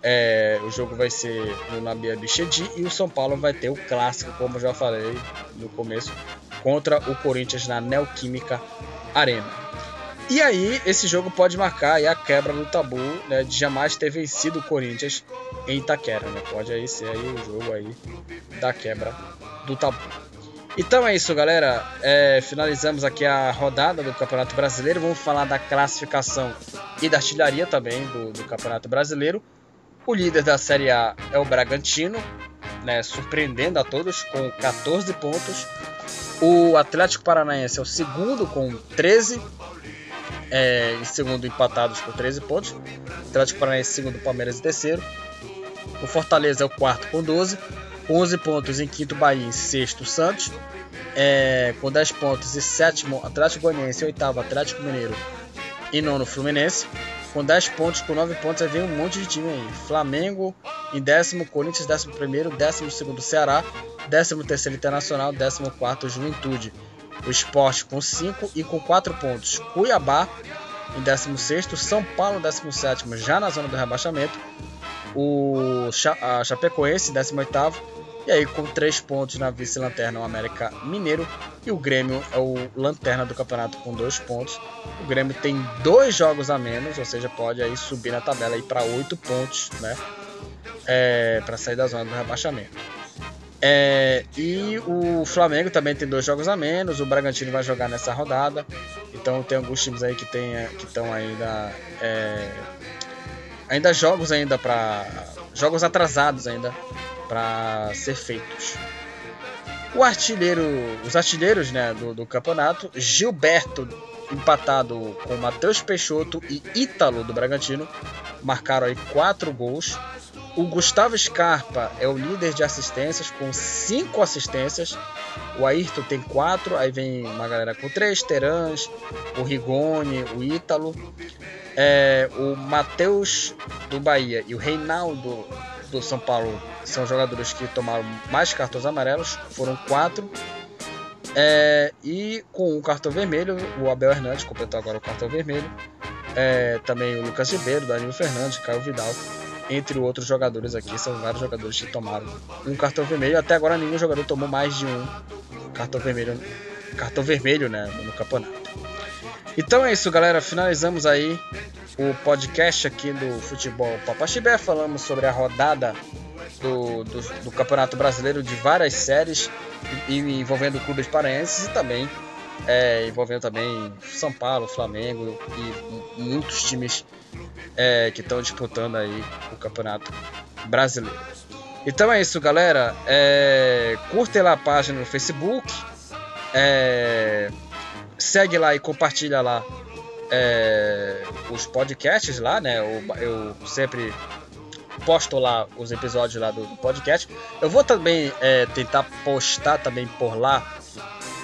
É, o jogo vai ser no Nabia Bichedi e o São Paulo vai ter o clássico, como já falei no começo, contra o Corinthians na Neoquímica Arena. E aí, esse jogo pode marcar a quebra do tabu né, de jamais ter vencido o Corinthians em Itaquera. Né? Pode aí ser aí o jogo aí da quebra do tabu. Então é isso, galera. É, finalizamos aqui a rodada do Campeonato Brasileiro. Vamos falar da classificação e da artilharia também do, do Campeonato Brasileiro. O líder da Série A é o Bragantino, né, surpreendendo a todos com 14 pontos. O Atlético Paranaense é o segundo com 13 é, em segundo empatados com 13 pontos. Atlético Paranaense segundo, Palmeiras em terceiro. O Fortaleza é o quarto com 12. 11 pontos em quinto Bahia, em sexto Santos. É, com 10 pontos e sétimo Atlético Goianiense, oitavo Atlético Mineiro e nono Fluminense. Com 10 pontos, com 9 pontos, aí vem um monte de time aí. Flamengo em décimo, Corinthians décimo primeiro, décimo segundo Ceará, décimo terceiro Internacional, décimo quarto Juventude. O Esporte com 5 e com 4 pontos. Cuiabá em 16 São Paulo 17 já na zona do rebaixamento. O a Chapecoense 18 e aí com 3 pontos na vice-lanterna o América Mineiro e o Grêmio é o lanterna do campeonato com 2 pontos. O Grêmio tem dois jogos a menos, ou seja, pode aí subir na tabela para 8 pontos, né? É, para sair da zona do rebaixamento. É, e o Flamengo também tem dois jogos a menos. O Bragantino vai jogar nessa rodada. Então tem alguns times aí que estão ainda é, ainda jogos ainda para jogos atrasados ainda para ser feitos. O artilheiro, os artilheiros né, do, do campeonato, Gilberto empatado com Matheus Peixoto e Ítalo do Bragantino, marcaram aí quatro gols. O Gustavo Scarpa é o líder de assistências com cinco assistências. O Ayrton tem quatro, aí vem uma galera com três, Terãs, o Rigoni, o Ítalo. É, o Matheus do Bahia e o Reinaldo do São Paulo são jogadores que tomaram mais cartões amarelos, foram quatro. É, e com o cartão vermelho, o Abel Hernandes completou agora o cartão vermelho. É, também o Lucas Ribeiro, Danilo Fernandes, Caio Vidal entre outros jogadores aqui. São vários jogadores que tomaram um cartão vermelho. Até agora nenhum jogador tomou mais de um cartão vermelho, cartão vermelho né, no campeonato. Então é isso, galera. Finalizamos aí o podcast aqui do Futebol Papaxibé. Falamos sobre a rodada do, do, do, Campeonato Brasileiro de várias séries envolvendo clubes paraenses e também é, envolvendo também São Paulo, Flamengo e muitos times é, que estão disputando aí o Campeonato Brasileiro. Então é isso, galera. É, curte lá a página no Facebook. É, segue lá e compartilha lá é, os podcasts lá, né? Eu, eu, sempre posto lá os episódios lá do, do podcast. Eu vou também é, tentar postar também por lá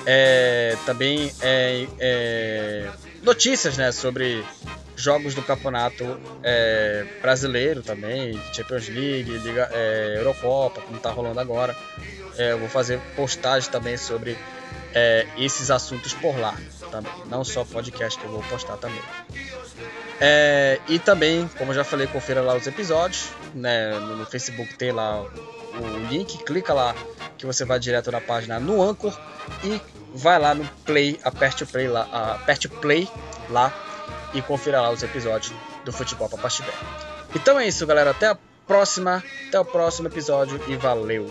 é, também é, é, notícias né, sobre jogos do campeonato é, brasileiro também, Champions League, Liga, é, Eurocopa, como está rolando agora. É, eu vou fazer postagem também sobre é, esses assuntos por lá, também. não só podcast que eu vou postar também. É, e também, como eu já falei, confira lá os episódios, né, no Facebook tem lá o link, clica lá que você vai direto na página no Anchor e vai lá no play, aperte o play lá, aperte o play lá e confira lá os episódios do Futebol Papaxibé. Então é isso, galera. Até a próxima. Até o próximo episódio e valeu!